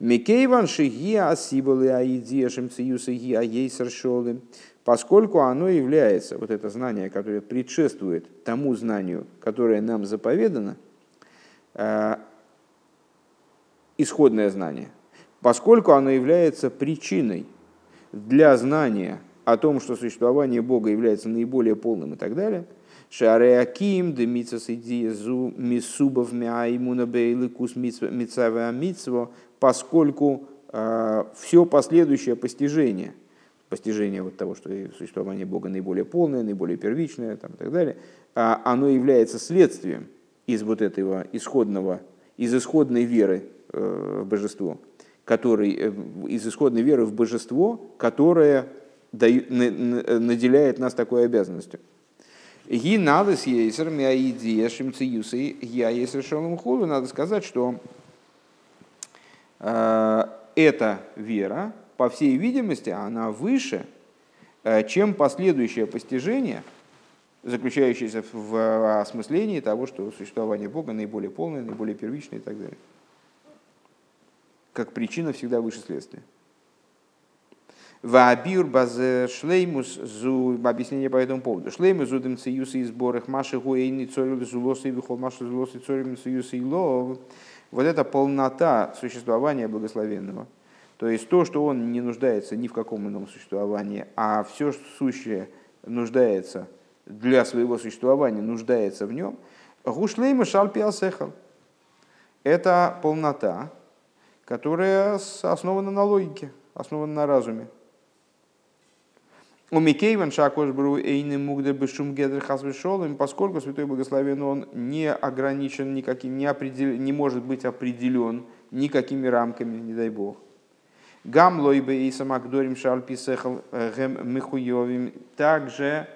Микейван шигия асибалы аидия шемциюса гия ейсер поскольку оно является, вот это знание, которое предшествует тому знанию, которое нам заповедано, э, исходное знание, поскольку оно является причиной для знания о том, что существование Бога является наиболее полным и так далее. Шареаким, демицас идиезу, мисубов мяймуна бейликус мицавя мицво, поскольку э, все последующее постижение, постижение вот того, что существование Бога наиболее полное, наиболее первичное там, и так далее, э, оно является следствием из вот этого исходного, из исходной веры э, в божество, который, э, из исходной веры в божество, которое наделяет нас такой обязанностью. Ги надо с ейсер мяидия шимциюсы я ейсер шалом хулу. Надо сказать, что э, эта вера, по всей видимости, она выше, э, чем последующее постижение, заключающееся в осмыслении того, что существование Бога наиболее полное, наиболее первичное и так далее. Как причина всегда выше следствия. Ваабир базе шлеймус зу объяснение по этому поводу. Шлеймус зу дем циюсы и сборах маши гуэйни цорил зулосы и вихол маши зулосы цорил циюсы и лов. Вот это полнота существования благословенного. То есть то, что он не нуждается ни в каком ином существовании, а все сущее нуждается для своего существования, нуждается в нем. Гушлейма шальпиасехал. Это полнота, которая основана на логике, основана на разуме. У Микейван Шакош Бру Эйны Мугда Бешум Гедр Хасвешолым, поскольку Святой Благословен он не ограничен никаким, не, определ, не может быть определен никакими рамками, не дай Бог. Гам лойбе и самагдорим шальписехал э, гэм михуевим. Также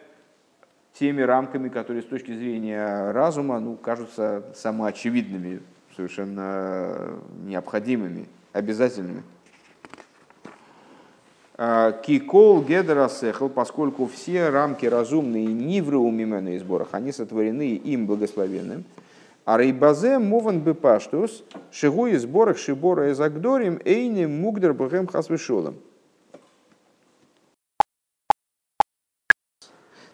теми рамками, которые с точки зрения разума ну, кажутся самоочевидными, совершенно необходимыми, обязательными. Кикол гедерасехл, поскольку все рамки разумные нивры у мимена сборах, они сотворены им благословенным. А рейбазе мован бы паштус, шигу и сборах шибора из агдорим, эйни мугдер бхэм хасвешолом.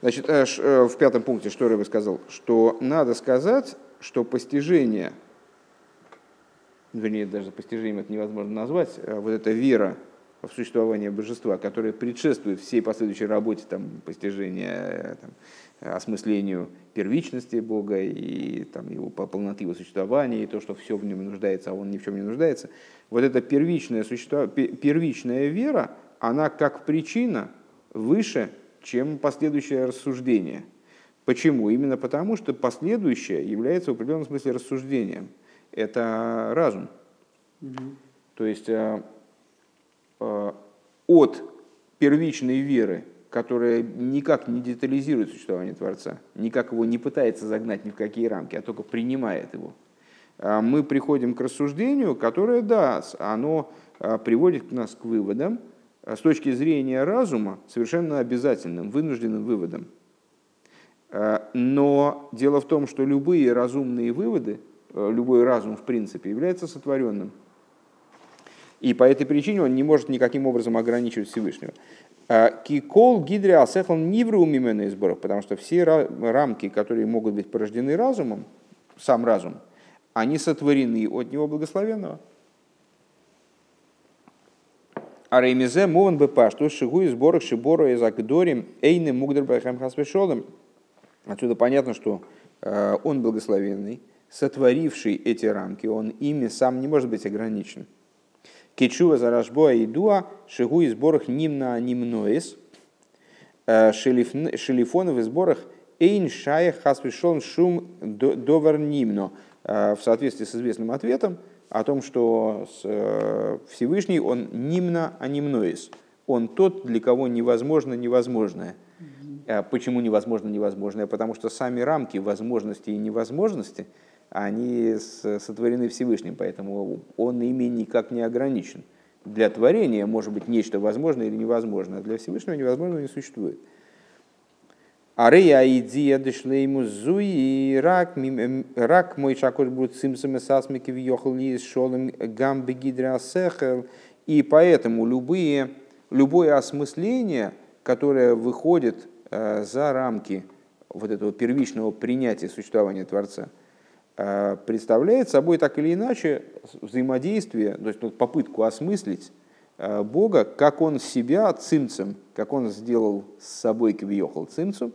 Значит, э, э, в пятом пункте, что Рэбе сказал, что надо сказать, что постижение, вернее, даже постижением это невозможно назвать, а вот эта вера в существование божества, которое предшествует всей последующей работе там, постижения, там, осмыслению первичности Бога и там, его полноты его существования, и то, что все в нем нуждается, а он ни в чем не нуждается. Вот эта первичная, существо, первичная вера, она как причина выше, чем последующее рассуждение. Почему? Именно потому, что последующее является в определенном смысле рассуждением. Это разум. Угу. То есть э, Э, от первичной веры, которая никак не детализирует существование Творца, никак его не пытается загнать ни в какие рамки, а только принимает его, а мы приходим к рассуждению, которое, да, оно э, приводит нас к выводам, э, с точки зрения разума, совершенно обязательным, вынужденным выводом. Но дело в том, что любые разумные выводы, любой разум в принципе является сотворенным – и по этой причине он не может никаким образом ограничивать Всевышнего. А, Кикол гидри асехл нивру мимена сборов, потому что все рамки, которые могут быть порождены разумом, сам разум, они сотворены от него благословенного. А ремизе мован бы что шигу из сборах шибора из агдорим эйны мугдер бахам хасвешолом. Отсюда понятно, что а, он благословенный, сотворивший эти рамки, он ими сам не может быть ограничен. Кичува за рожбоа и дуа, шигу и сборах нимна нимноис, э, шелифонов и сборах эйн шая хасвишон шум довар нимно. Э, в соответствии с известным ответом о том, что э, Всевышний, он нимна, а нимноис. Он тот, для кого невозможно невозможное. Почему невозможно невозможное? Потому что сами рамки возможности и невозможности – они сотворены Всевышним, поэтому он ими никак не ограничен. Для творения может быть нечто возможное или невозможное, а для Всевышнего невозможного не существует. Арея идея ему зуи рак рак мой шакош будет симсами сасмики въехал ли шолем гамбе гидрасехел. И поэтому любые, любое осмысление, которое выходит э, за рамки вот этого первичного принятия существования Творца – Э, представляет собой так или иначе взаимодействие, то есть попытку осмыслить э, Бога, как он себя цимцем, как он сделал с собой квиохал цимцем,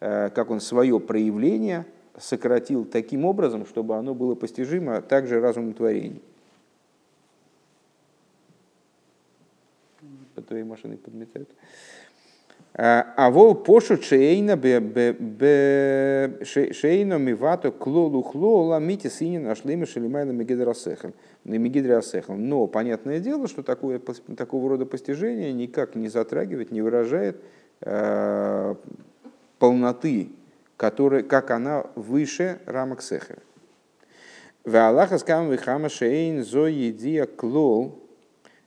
э, как он свое проявление сократил таким образом, чтобы оно было постижимо также разумом творений. По твоей машине подметают. А вол пошут шейна шейна мивато клолу хлола мити сини нашли мишелимайна мегидрасехем. Но понятное дело, что такое, такого рода постижение никак не затрагивает, не выражает э, полноты, которая, как она выше рамок сехера. В Аллаха скам вихама шейн зо едия клол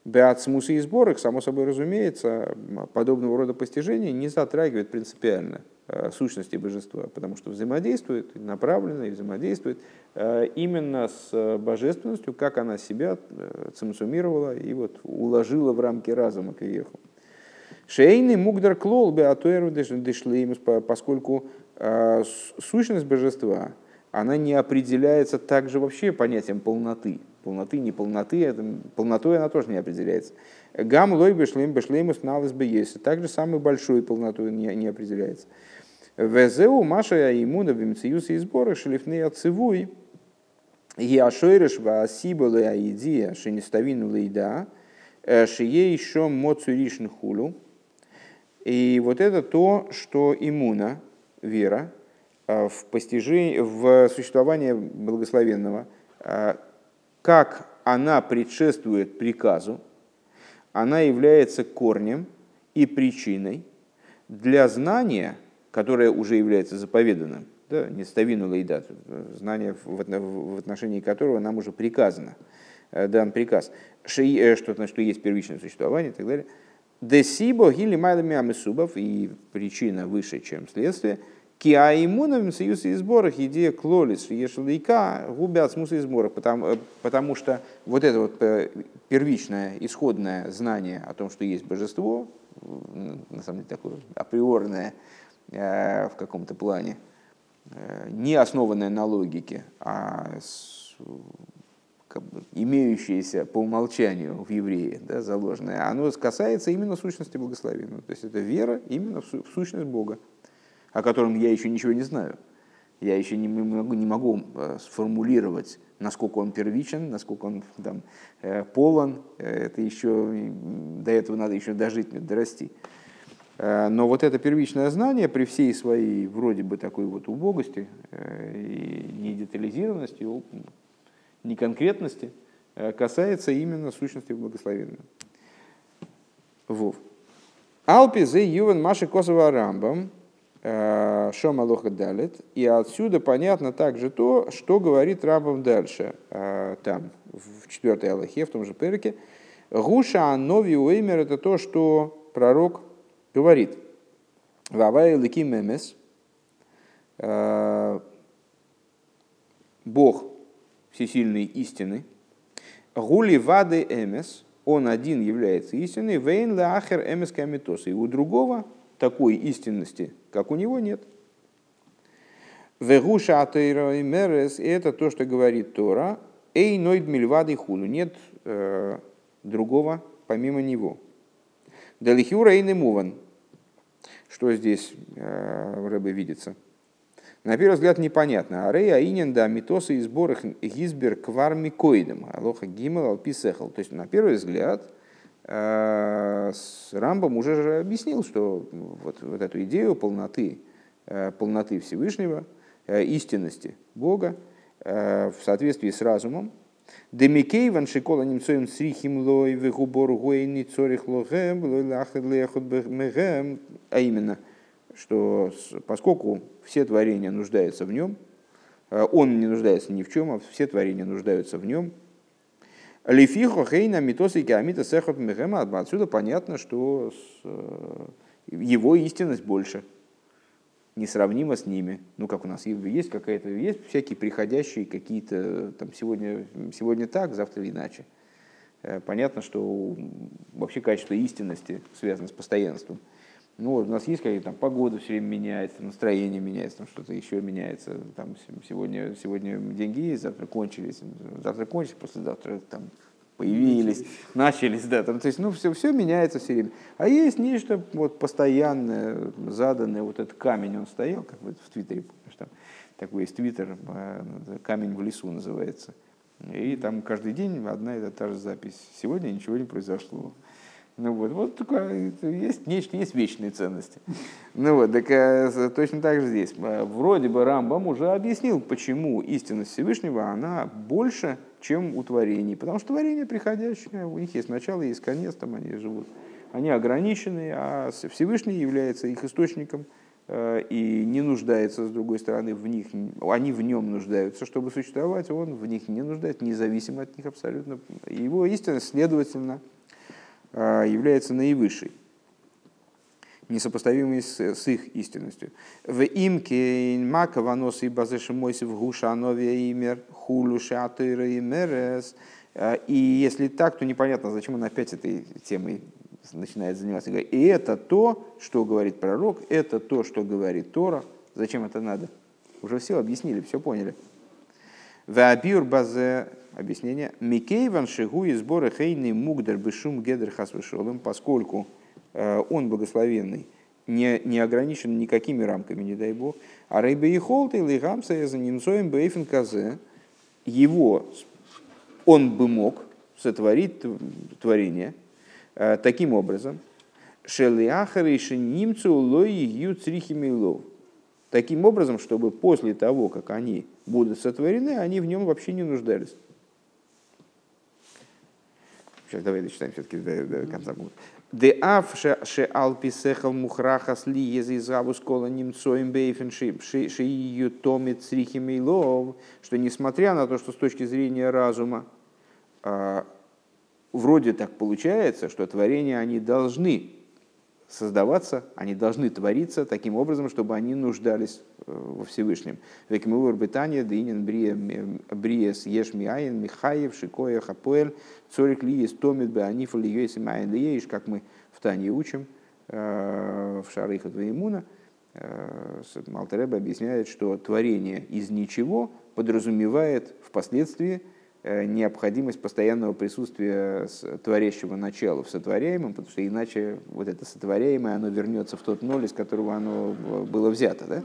Беацмуса и сборах, само собой разумеется, подобного рода постижения не затрагивает принципиально э, сущности божества, потому что взаимодействует, направленно и взаимодействует э, именно с божественностью, как она себя э, цимсумировала и вот уложила в рамки разума Киеху. Шейный мугдар клол беатуэру дешлеймус, поскольку сущность божества, она не определяется также вообще понятием полноты полноты, неполноты, это, полнотой она тоже не определяется. Гам лой бешлем бешлемус налыс бы есть. Также самой большой полнотой не, не определяется. Везеу маша имуна бимциюс и сборы шлифны отцевуй. Яшойреш ваасиболы аидия шинеставину лейда. Э, шие еще моцуришн хулу. И вот это то, что иммуна, вера, э, в постижении, в существование благословенного, э, как она предшествует приказу, она является корнем и причиной для знания, которое уже является заповеданным, да, не ставину лейда, знание, в отношении которого нам уже приказано, э, дан приказ, э, что что есть первичное существование и так далее. Десибо гили майлами амисубов, и причина выше, чем следствие. Киаимуновым союз и сборах идея клолис ешелейка губят смысл и сборах, потому, э, потому что вот это вот э, первичное, исходное знание о том, что есть божество, на самом деле такое априорное в каком-то плане, не основанное на логике, а имеющееся по умолчанию в евреи, да, заложенное, оно касается именно сущности благословенного. То есть это вера именно в сущность Бога, о котором я еще ничего не знаю. Я еще не могу, не могу э, сформулировать, насколько он первичен, насколько он там, э, полон. Это еще, до этого надо еще дожить, дорасти. Э, но вот это первичное знание при всей своей вроде бы такой вот убогости и недетализированности, неконкретности касается именно сущности благословенного. Вов. Алпи зе ювен маши косова рамбам шома лоха далит. И отсюда понятно также то, что говорит Рамбам дальше, э, там, в четвертой Аллахе, в том же перке. Гуша нови уэймер это то, что пророк говорит. Вавай лики мемес. Бог всесильной истины. Гули вады эмес, он один является истиной, вейн лахер эмес камитос, и у другого такой истинности, как у него, нет. Вегуша атейра и мерес, это то, что говорит Тора, эй нойд мильвады худу, нет э, другого помимо него. Далихюра и немуван, что здесь э, рыбы видится – на первый взгляд непонятно. Арей аинен да митосы и сборах гизбер квар микоидом. Алоха гимел алписехал. То есть на первый взгляд Рамбом уже же объяснил, что вот, вот эту идею полноты, э, полноты Всевышнего, э, истинности Бога в соответствии с разумом, Демикей ван шикола немцоем срихим лой вегубор гуэйни цорих лохем лой лахад лехот мегем, а именно – что поскольку все творения нуждаются в нем, э, он не нуждается ни в чем, а все творения нуждаются в нем. Лифихо хейна митосы киамита сехот мехема. Отсюда понятно, что э, его истинность больше, несравнима с ними. Ну, как у нас есть какая-то, есть всякие приходящие какие-то, там, сегодня, сегодня так, завтра иначе. Э, понятно, что вообще качество истинности связано с постоянством. Ну, вот, у нас есть какие-то там погода все время меняется, настроение меняется, там что-то еще меняется. Там сегодня, сегодня деньги есть, завтра кончились, завтра кончились, послезавтра там появились, начались, да, там, то есть, ну, все, все меняется все время. А есть нечто вот постоянное, заданное, вот этот камень, он стоял, как бы в Твиттере, помнишь, там такой есть Твиттер, а, камень в лесу называется. И там каждый день одна и та же запись. Сегодня ничего не произошло. Ну вот, вот такое, есть нечто, есть вечные ценности. (laughs) Ну вот, так э, точно так же здесь. Э, вроде бы Рамбам уже объяснил, почему истинность Всевышнего, она больше, чем у творений. Потому что творения приходящие, у них есть начало, есть конец, там они живут. Они ограничены, а Всевышний является их источником э, и не нуждается, с другой стороны, в них. Они в нем нуждаются, чтобы существовать, он в них не нуждается, независимо от них абсолютно. Его истинность, следовательно, является наивысшей, несопоставимой с, с их истинностью. В имке мака ванос и базеши мойсев гуша ановия имер хулу шатыра и мерес. А, и если так, то непонятно, зачем он опять этой темой начинает заниматься. И это то, что говорит пророк, это то, что говорит Тора. Зачем это надо? Уже все объяснили, все поняли. Вабиур базе объяснение. Микейван шигу и сборы хейный мугдер бешум гедер хасвешолым, поскольку э, он благословенный, не, не ограничен никакими рамками, не дай бог. А рейбе и холт и лигамса за немцоем бейфен казе, его, он бы мог сотворить творение э, таким образом, шелиахарейши немцу лои ю црихимилов. Таким образом, чтобы после того, как они будут сотворены, они в нем вообще не нуждались. Сейчас давай дочитаем все-таки до, до конца. Де аф ше алпи сехал мухрахас ли езы изгаву скола немцоем бейфеншип ши ее томит срихимейлов, что несмотря на то, что с точки зрения разума а, вроде так получается, что творения, они должны создаваться, они должны твориться таким образом, чтобы они нуждались э, во Всевышнем. Векмур Бетания, Динин, Бриес, Еш Миаин, Михаев, Шикоя, Хапуэль, Цорик Лиес, Томит, Беаниф, Лиес, Миаин, Лиеш, как мы в Тане учим, э, в Шарыха Двоемуна, э, Малтереба объясняет, что творение из ничего подразумевает впоследствии необходимость постоянного присутствия творящего начала в сотворяемом, потому что иначе вот это сотворяемое, оно вернется в тот ноль, из которого оно было взято, да?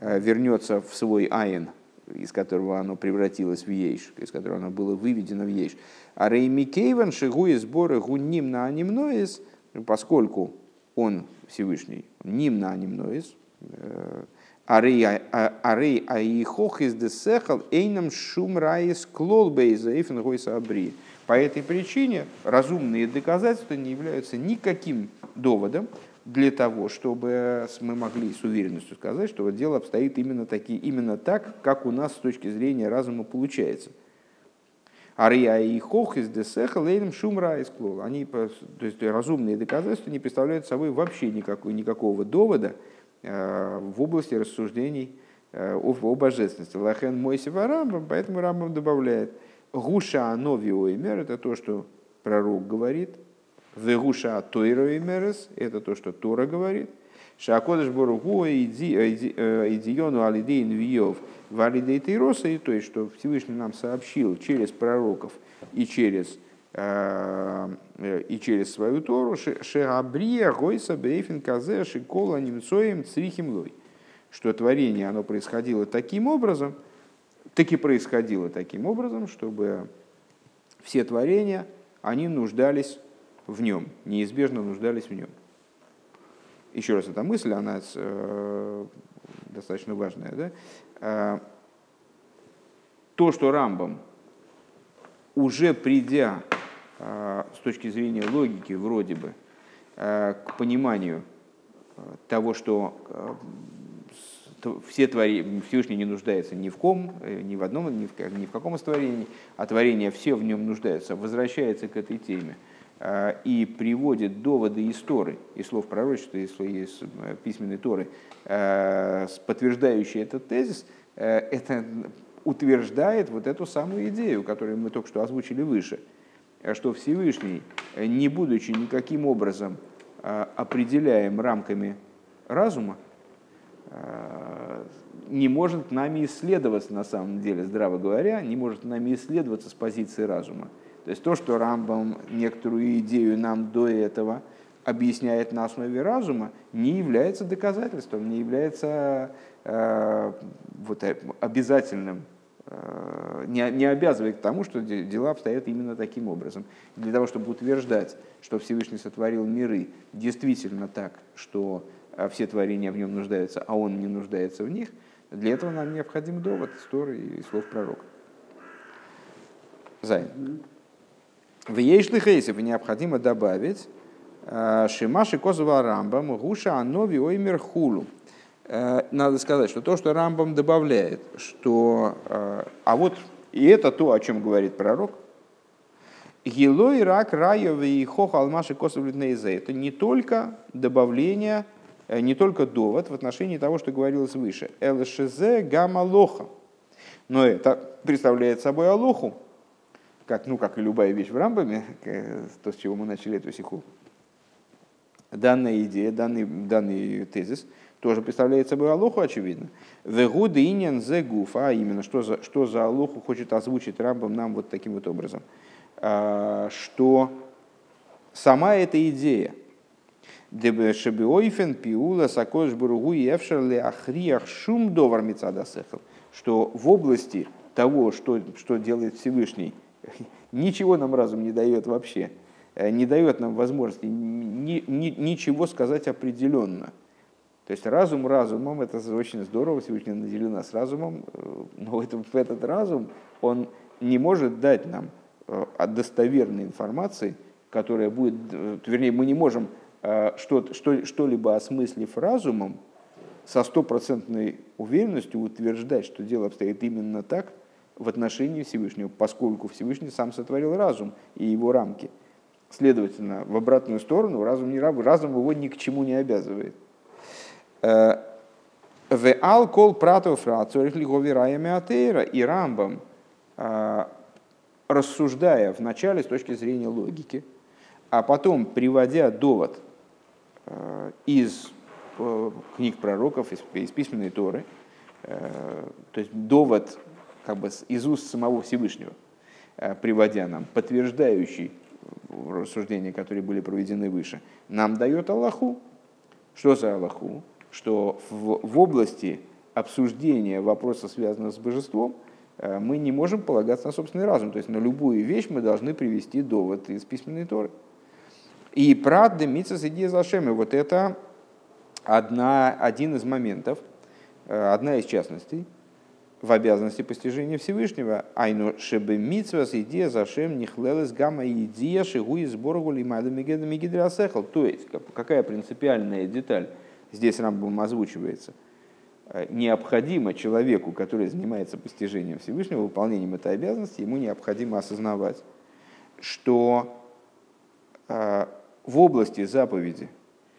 Э, вернется в свой айн, из которого оно превратилось в ейш, из которого оно было выведено в ейш. А рейми кейван шигу и сборы гунним на анимноис, поскольку он Всевышний, ним на анимноис, э, Арей аихох из десехал эйном шум раис клолбейза эйфен гойса абри. По этой причине разумные доказательства не являются никаким доводом для того, чтобы мы могли с уверенностью сказать, что дело обстоит именно, таки, именно так, как у нас с точки зрения разума получается. Ария и хох из десеха лейном шум раис клол. Они, то есть разумные доказательства не представляют собой вообще никакого, никакого довода, в области рассуждений э, о, божественности. Лахен Мойсева Рамбам, поэтому Рамбам добавляет Гуша Новиоимер, это то, что пророк говорит. Вегуша Тойроимерес, это то, что Тора говорит. Шакодыш Боругу Идиону Алидейн Виев Валидей Тейроса, и то есть, что Всевышний нам сообщил через пророков и через Э, и через свою Тору Шеабрия Гойса Бейфин Казе Шикола Немцоем Црихимлой, что творение оно происходило таким образом, таки происходило таким образом, чтобы все творения, они нуждались в нем, неизбежно нуждались в нем. Еще раз, эта мысль, она э, достаточно важная. Да? Э, то, что Рамбам, уже придя Э, с точки зрения логики вроде бы э, к пониманию э, того, что все творения, Всевышний не нуждается ни в ком, ни в одном, ни в, ни в каком из творений, а творения все в нем нуждаются, возвращается к этой теме и приводит доводы из Торы, из слов пророчества, из, из письменной Торы, подтверждающие этот тезис, это утверждает вот эту самую идею, которую мы только что озвучили выше – Э, что Всевышний, э, не будучи никаким образом э, определяем рамками разума, не может нами исследоваться на самом деле, здраво говоря, не может нами исследоваться с позиции разума. То есть то, что Рамбам некоторую идею нам до этого объясняет на основе разума, не является доказательством, не является э, вот, обязательным Э, не, не обязывает к тому, что дела обстоят именно таким образом. Для того, чтобы утверждать, что Всевышний сотворил миры действительно так, что э, все творения в нем нуждаются, а он не нуждается в них, для этого нам необходим довод истории и слов пророка. Зай. В Ейшлихейсев необходимо добавить э, Шимаши Козова Рамбам Гуша Анови Оймер Хулу. Э, надо сказать, что то, что Рамбам добавляет, что... Э, а вот и это то, о чем говорит пророк, Гилой рак раевый и хох алмаши Это не только добавление, э, не только довод в отношении того, что говорилось выше. ЛШЗ гамма лоха. Но это представляет собой алоху, как, ну, как и любая вещь в Рамбаме, то, с чего мы начали эту сиху. Данная идея, данный, данный тезис – тоже представляет собой Алоху, очевидно. Вегуды иньян зе гуфа, а именно, что за, что за Алоху хочет озвучить Рамбам нам вот таким вот образом. А, что сама эта идея, Шебиойфен пиула сакош буругу и эфшерле ахриях шум довар мецадасехал, что в области того, что, что делает Всевышний, (laughs) ничего нам разум не дает вообще, э, не дает нам возможности ни, ни, ничего сказать определенно – то есть разум разумом, это очень здорово, Всевышний наделил нас разумом, э, но это, этот разум, он не может дать нам э, достоверной информации, которая будет, э, вернее, мы не можем что, что, что-либо осмыслив разумом, со стопроцентной уверенностью утверждать, что дело обстоит именно так, в отношении Всевышнего, поскольку Всевышний сам сотворил разум и его рамки. Следовательно, в обратную сторону разум, не, разум его ни к чему не обязывает. Э, в алкол пратов фрацорих лиговираями атеира и рамбам, э, рассуждая вначале с точки зрения логики, а потом приводя довод э, из книг пророков, из, из письменной Торы, то есть довод как бы из уст самого Всевышнего, приводя нам, подтверждающий рассуждения, которые были проведены выше, нам дает Аллаху. Что за Аллаху? Что в, в области обсуждения вопроса, связанного с божеством, э, мы не можем полагаться на собственный разум. То есть на любую вещь мы должны привести довод из письменной Торы. И правда, митцас идея зашемы, вот это одна, один из моментов, э, одна из частностей, в обязанности постижения Всевышнего. Айну шебе митсвас идея зашем нихлелес гамма идея шигу сборгу лимада мигидрасехал. То есть, какая принципиальная деталь здесь Рамбом озвучивается. Э, необходимо человеку, который занимается постижением Всевышнего, выполнением этой обязанности, ему необходимо осознавать, что э, в области заповеди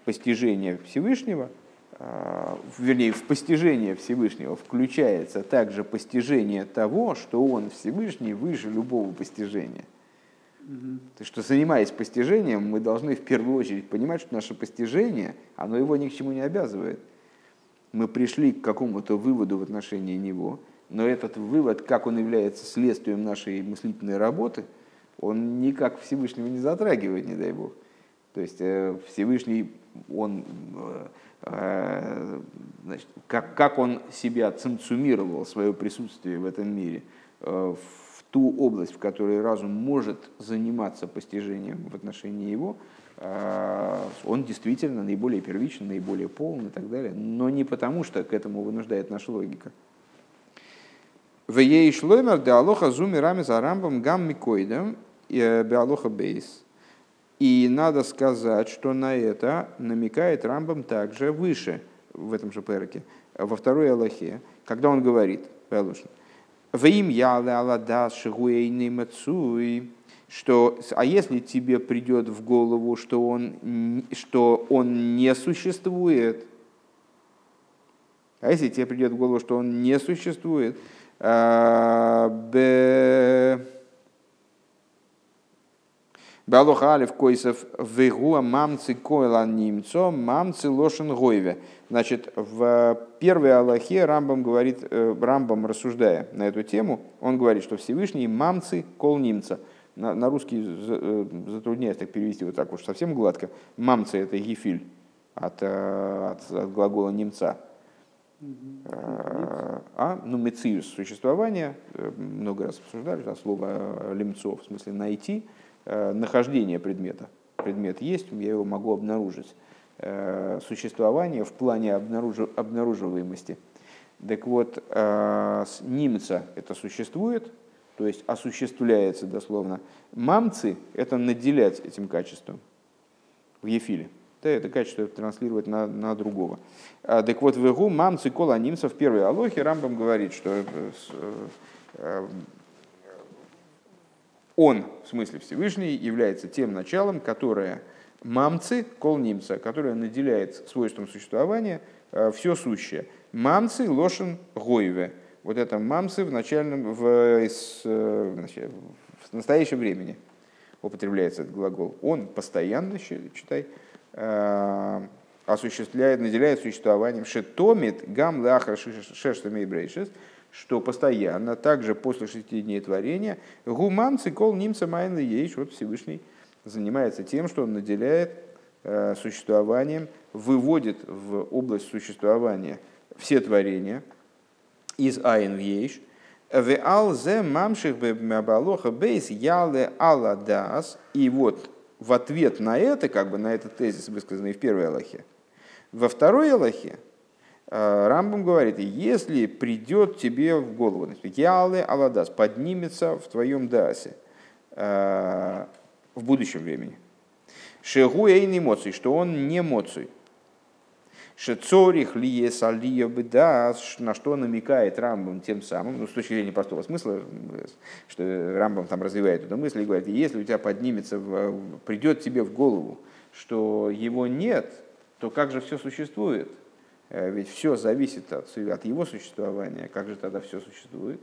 постижения Всевышнего – а, вернее, в постижение Всевышнего включается также постижение того, что Он Всевышний выше любого постижения. То есть, что занимаясь постижением, мы должны в первую очередь понимать, что наше постижение, оно его ни к чему не обязывает. Мы пришли к какому-то выводу в отношении него, но этот вывод, как он является следствием нашей мыслительной работы, он никак Всевышнего не затрагивает, не дай Бог. То есть э, Всевышний, он э, Э, значит, как, как он себя цинцумировал, свое присутствие в этом мире, в ту область, в которой разум может заниматься постижением в отношении его, э, он действительно наиболее первичен, наиболее полный и так далее, но не потому, что к этому вынуждает наша логика. В ей шлоймер де алоха зуми рами за рамбом гам микоидом беалоха бейс – и надо сказать, что на это намекает Рамбам также выше, в этом же перке, во второй Аллахе, когда он говорит, «Вим что, а если тебе придет в голову, что он, что он не существует, а если тебе придет в голову, что он не существует, а, Балоха Алиф Койсов Вегуа Мамцы Койла Нимцо Мамцы Лошен Гойве. Значит, в первой Аллахе Рамбам говорит, э, Рамбам рассуждая на эту тему, он говорит, что Всевышний Мамцы Кол Нимца. На, на русский э, затрудняюсь так перевести вот так уж совсем гладко. Мамцы это гифиль от, э, от, от глагола немца. А, ну, мециус, существование, много раз обсуждали, да, слово лимцов, в смысле найти, нахождение предмета. Предмет есть, я его могу обнаружить. Э, существование в плане обнаружив, обнаруживаемости. Так вот, э, с немца это существует, то есть осуществляется дословно. Мамцы – это наделять этим качеством в Ефиле. Да, это качество транслировать на, на другого. Так вот, в Игу мамцы кола немца в первой алохе Рамбам говорит, что он, в смысле Всевышний, является тем началом, которое мамцы, кол немца, которое наделяет свойством существования э, все сущее. Мамцы лошен гойве. Вот это мамцы в начальном, в, э, в настоящем времени употребляется этот глагол. Он постоянно, читай, э, осуществляет, наделяет существованием шетомит гам лахар шештами брейшес, что постоянно, также после шести дней творения, гуман цикол нимца майна ейш, вот Всевышний занимается тем, что он наделяет э, существованием, выводит в область существования все творения из айн в ейш, и вот в ответ на это, как бы на этот тезис, высказанный в первой Аллахе, во второй Аллахе, Рамбам говорит, если придет тебе в голову, Ялы Аладас поднимется в твоем дасе э, в будущем времени. Шегу эйн эмоций, что он не эмоций. Шецорих ли бедас, на что намекает Рамбам тем самым, ну, с точки зрения простого смысла, что Рамбам там развивает эту мысль и говорит, если у тебя поднимется, придет тебе в голову, что его нет, то как же все существует? Э, ведь все зависит от, от его существования. Как же тогда все существует?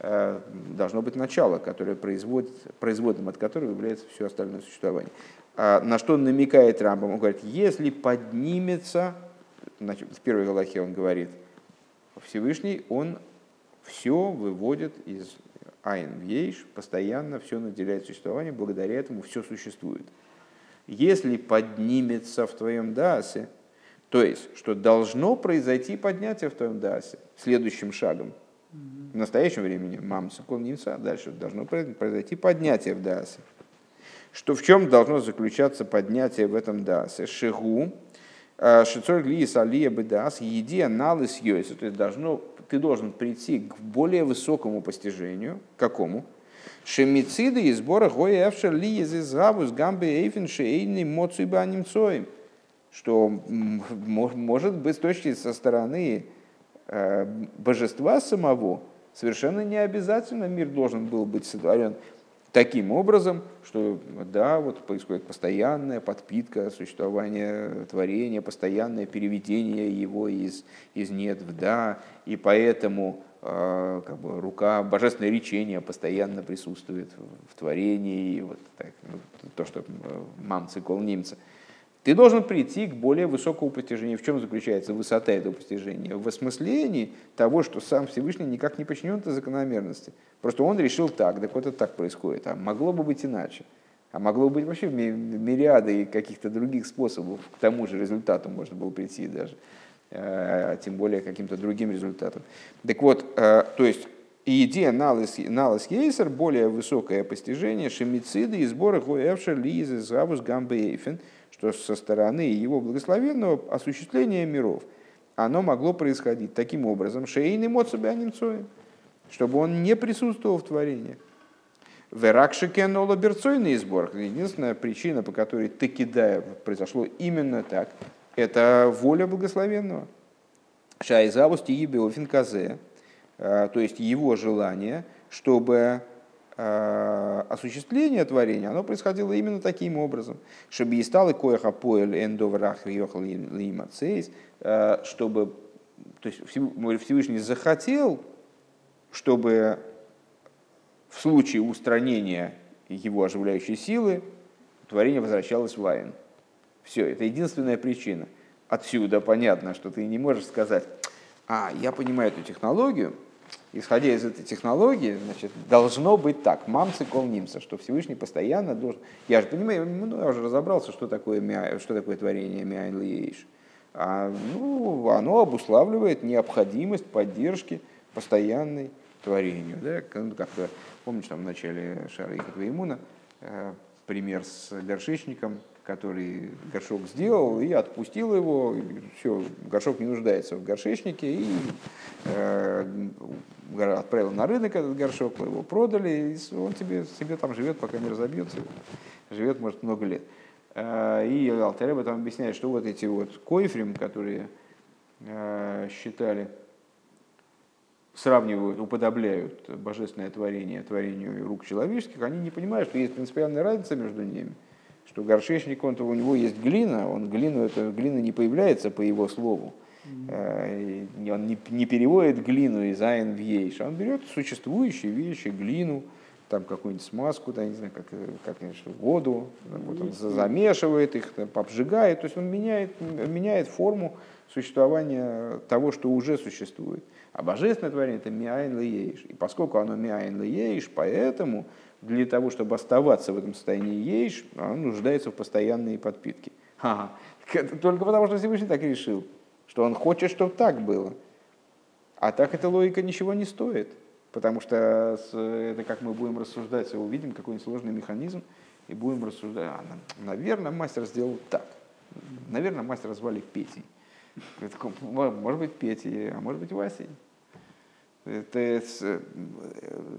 Э, должно быть начало, которое производит, производным от которого является все остальное существование. А на что намекает Рамбам? Он говорит, если поднимется, значит, в первой Галахе он говорит, Всевышний, он все выводит из Айн в Ейш, постоянно все наделяет существование, благодаря этому все существует. Если поднимется в твоем Даасе, то есть, что должно произойти поднятие в твоем Даасе следующим шагом, в настоящем времени, мамса, колница, дальше должно произойти поднятие в Даасе. Что в чем должно заключаться поднятие в этом Даасе? Шигу, а, шицор глиис алия бедас, еди анализ йойса. То есть должно, ты должен прийти к более высокому постижению. Какому? Шемициды и сбора гоя эвшер ли из гамбе эйфен шейный моцуйба немцоем. Что может быть с точки со стороны Э, божества самого, совершенно не обязательно мир должен был быть сотворен таким образом, что да, вот происходит постоянная подпитка существования творения, постоянное переведение его из, из нет в да, и поэтому э, как бы, рука, божественное речение постоянно присутствует в, творении, и вот так, ну, то, что э, мам цикл немца. Ты должен прийти к более высокому постижению. В чем заключается высота этого постижения? В осмыслении того, что сам Всевышний никак не подчинен этой закономерности. Просто он решил так, так вот это так происходит. А могло бы быть иначе. А могло быть вообще мириады каких-то других способов к тому же результату можно было прийти даже. А тем более каким-то другим результатом. Так вот, э, то есть идея налыс ейсер, более высокое постижение, шемициды и сборы гоэвшер лизы завус гамбейфен – что со стороны его благословенного осуществления миров оно могло происходить таким образом, шейный моцебианинцоем, чтобы он не присутствовал в творении. Веракшикен олаберцойный сбор. Единственная причина, по которой Текидая произошло именно так, это воля благословенного. Шайзавус тиебеофин казе, то есть его желание, чтобы осуществление творения, оно происходило именно таким образом. Чтобы и стал и коеха поэль эндоврах риохал лимацейс, э, чтобы то есть Всевышний захотел, чтобы в случае устранения его оживляющей силы творение возвращалось в לאין. Все, это единственная причина. Отсюда понятно, что ты не можешь сказать, а, я понимаю эту технологию, исходя из этой технологии, значит, должно быть так, ממציא כל נמצא, что Всевышний постоянно должен... Я же понимаю, ну, я уже разобрался, что такое, что такое творение מאין ליש. А, ну, оно обуславливает необходимость поддержки постоянной творению. Да? Ну, как-то, помнишь, там в начале Шара Ихатва э, пример с горшечником, который горшок сделал и отпустил его. Все, горшок не нуждается в горшечнике и э, отправил на рынок этот горшок, его продали, и он тебе, себе там живет, пока не разобьется, живет, может, много лет. Э, и Алтареба там объясняет, что вот эти вот койфрим, которые э, считали, сравнивают, уподобляют божественное творение творению рук человеческих, они не понимают, что есть принципиальная разница между ними – что горшечник, он, у него есть глина, он глину, эта глина не появляется по его слову. Mm-hmm. Он не, не переводит глину из айн в ейш, он берет существующие вещи, глину, там какую-нибудь смазку, да, не знаю, как, как воду, вот он замешивает их, там, обжигает, то есть он меняет, меняет форму существования того, что уже существует. А божественное творение – это миайн лееш. И поскольку оно миайн лееш, поэтому для того, чтобы оставаться в этом состоянии ейш, он нуждается в постоянной подпитке. Ага. Только потому, что Всевышний так решил, что он хочет, чтобы так было. А так эта логика ничего не стоит. Потому что это как мы будем рассуждать, увидим какой-нибудь сложный механизм и будем рассуждать, а, наверное, мастер сделал так. Наверное, мастера звали Петей. Может быть, Петей, а может быть, Васей это, э,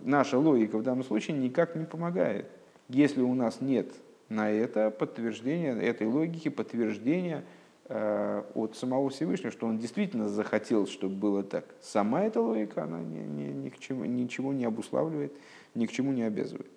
наша логика в данном случае никак не помогает. Если у нас нет на это подтверждения, этой логики подтверждения э, от самого Всевышнего, что он действительно захотел, чтобы было так. Сама эта логика, она ни, ни, ни к чему, ничего не обуславливает, ни к чему не обязывает.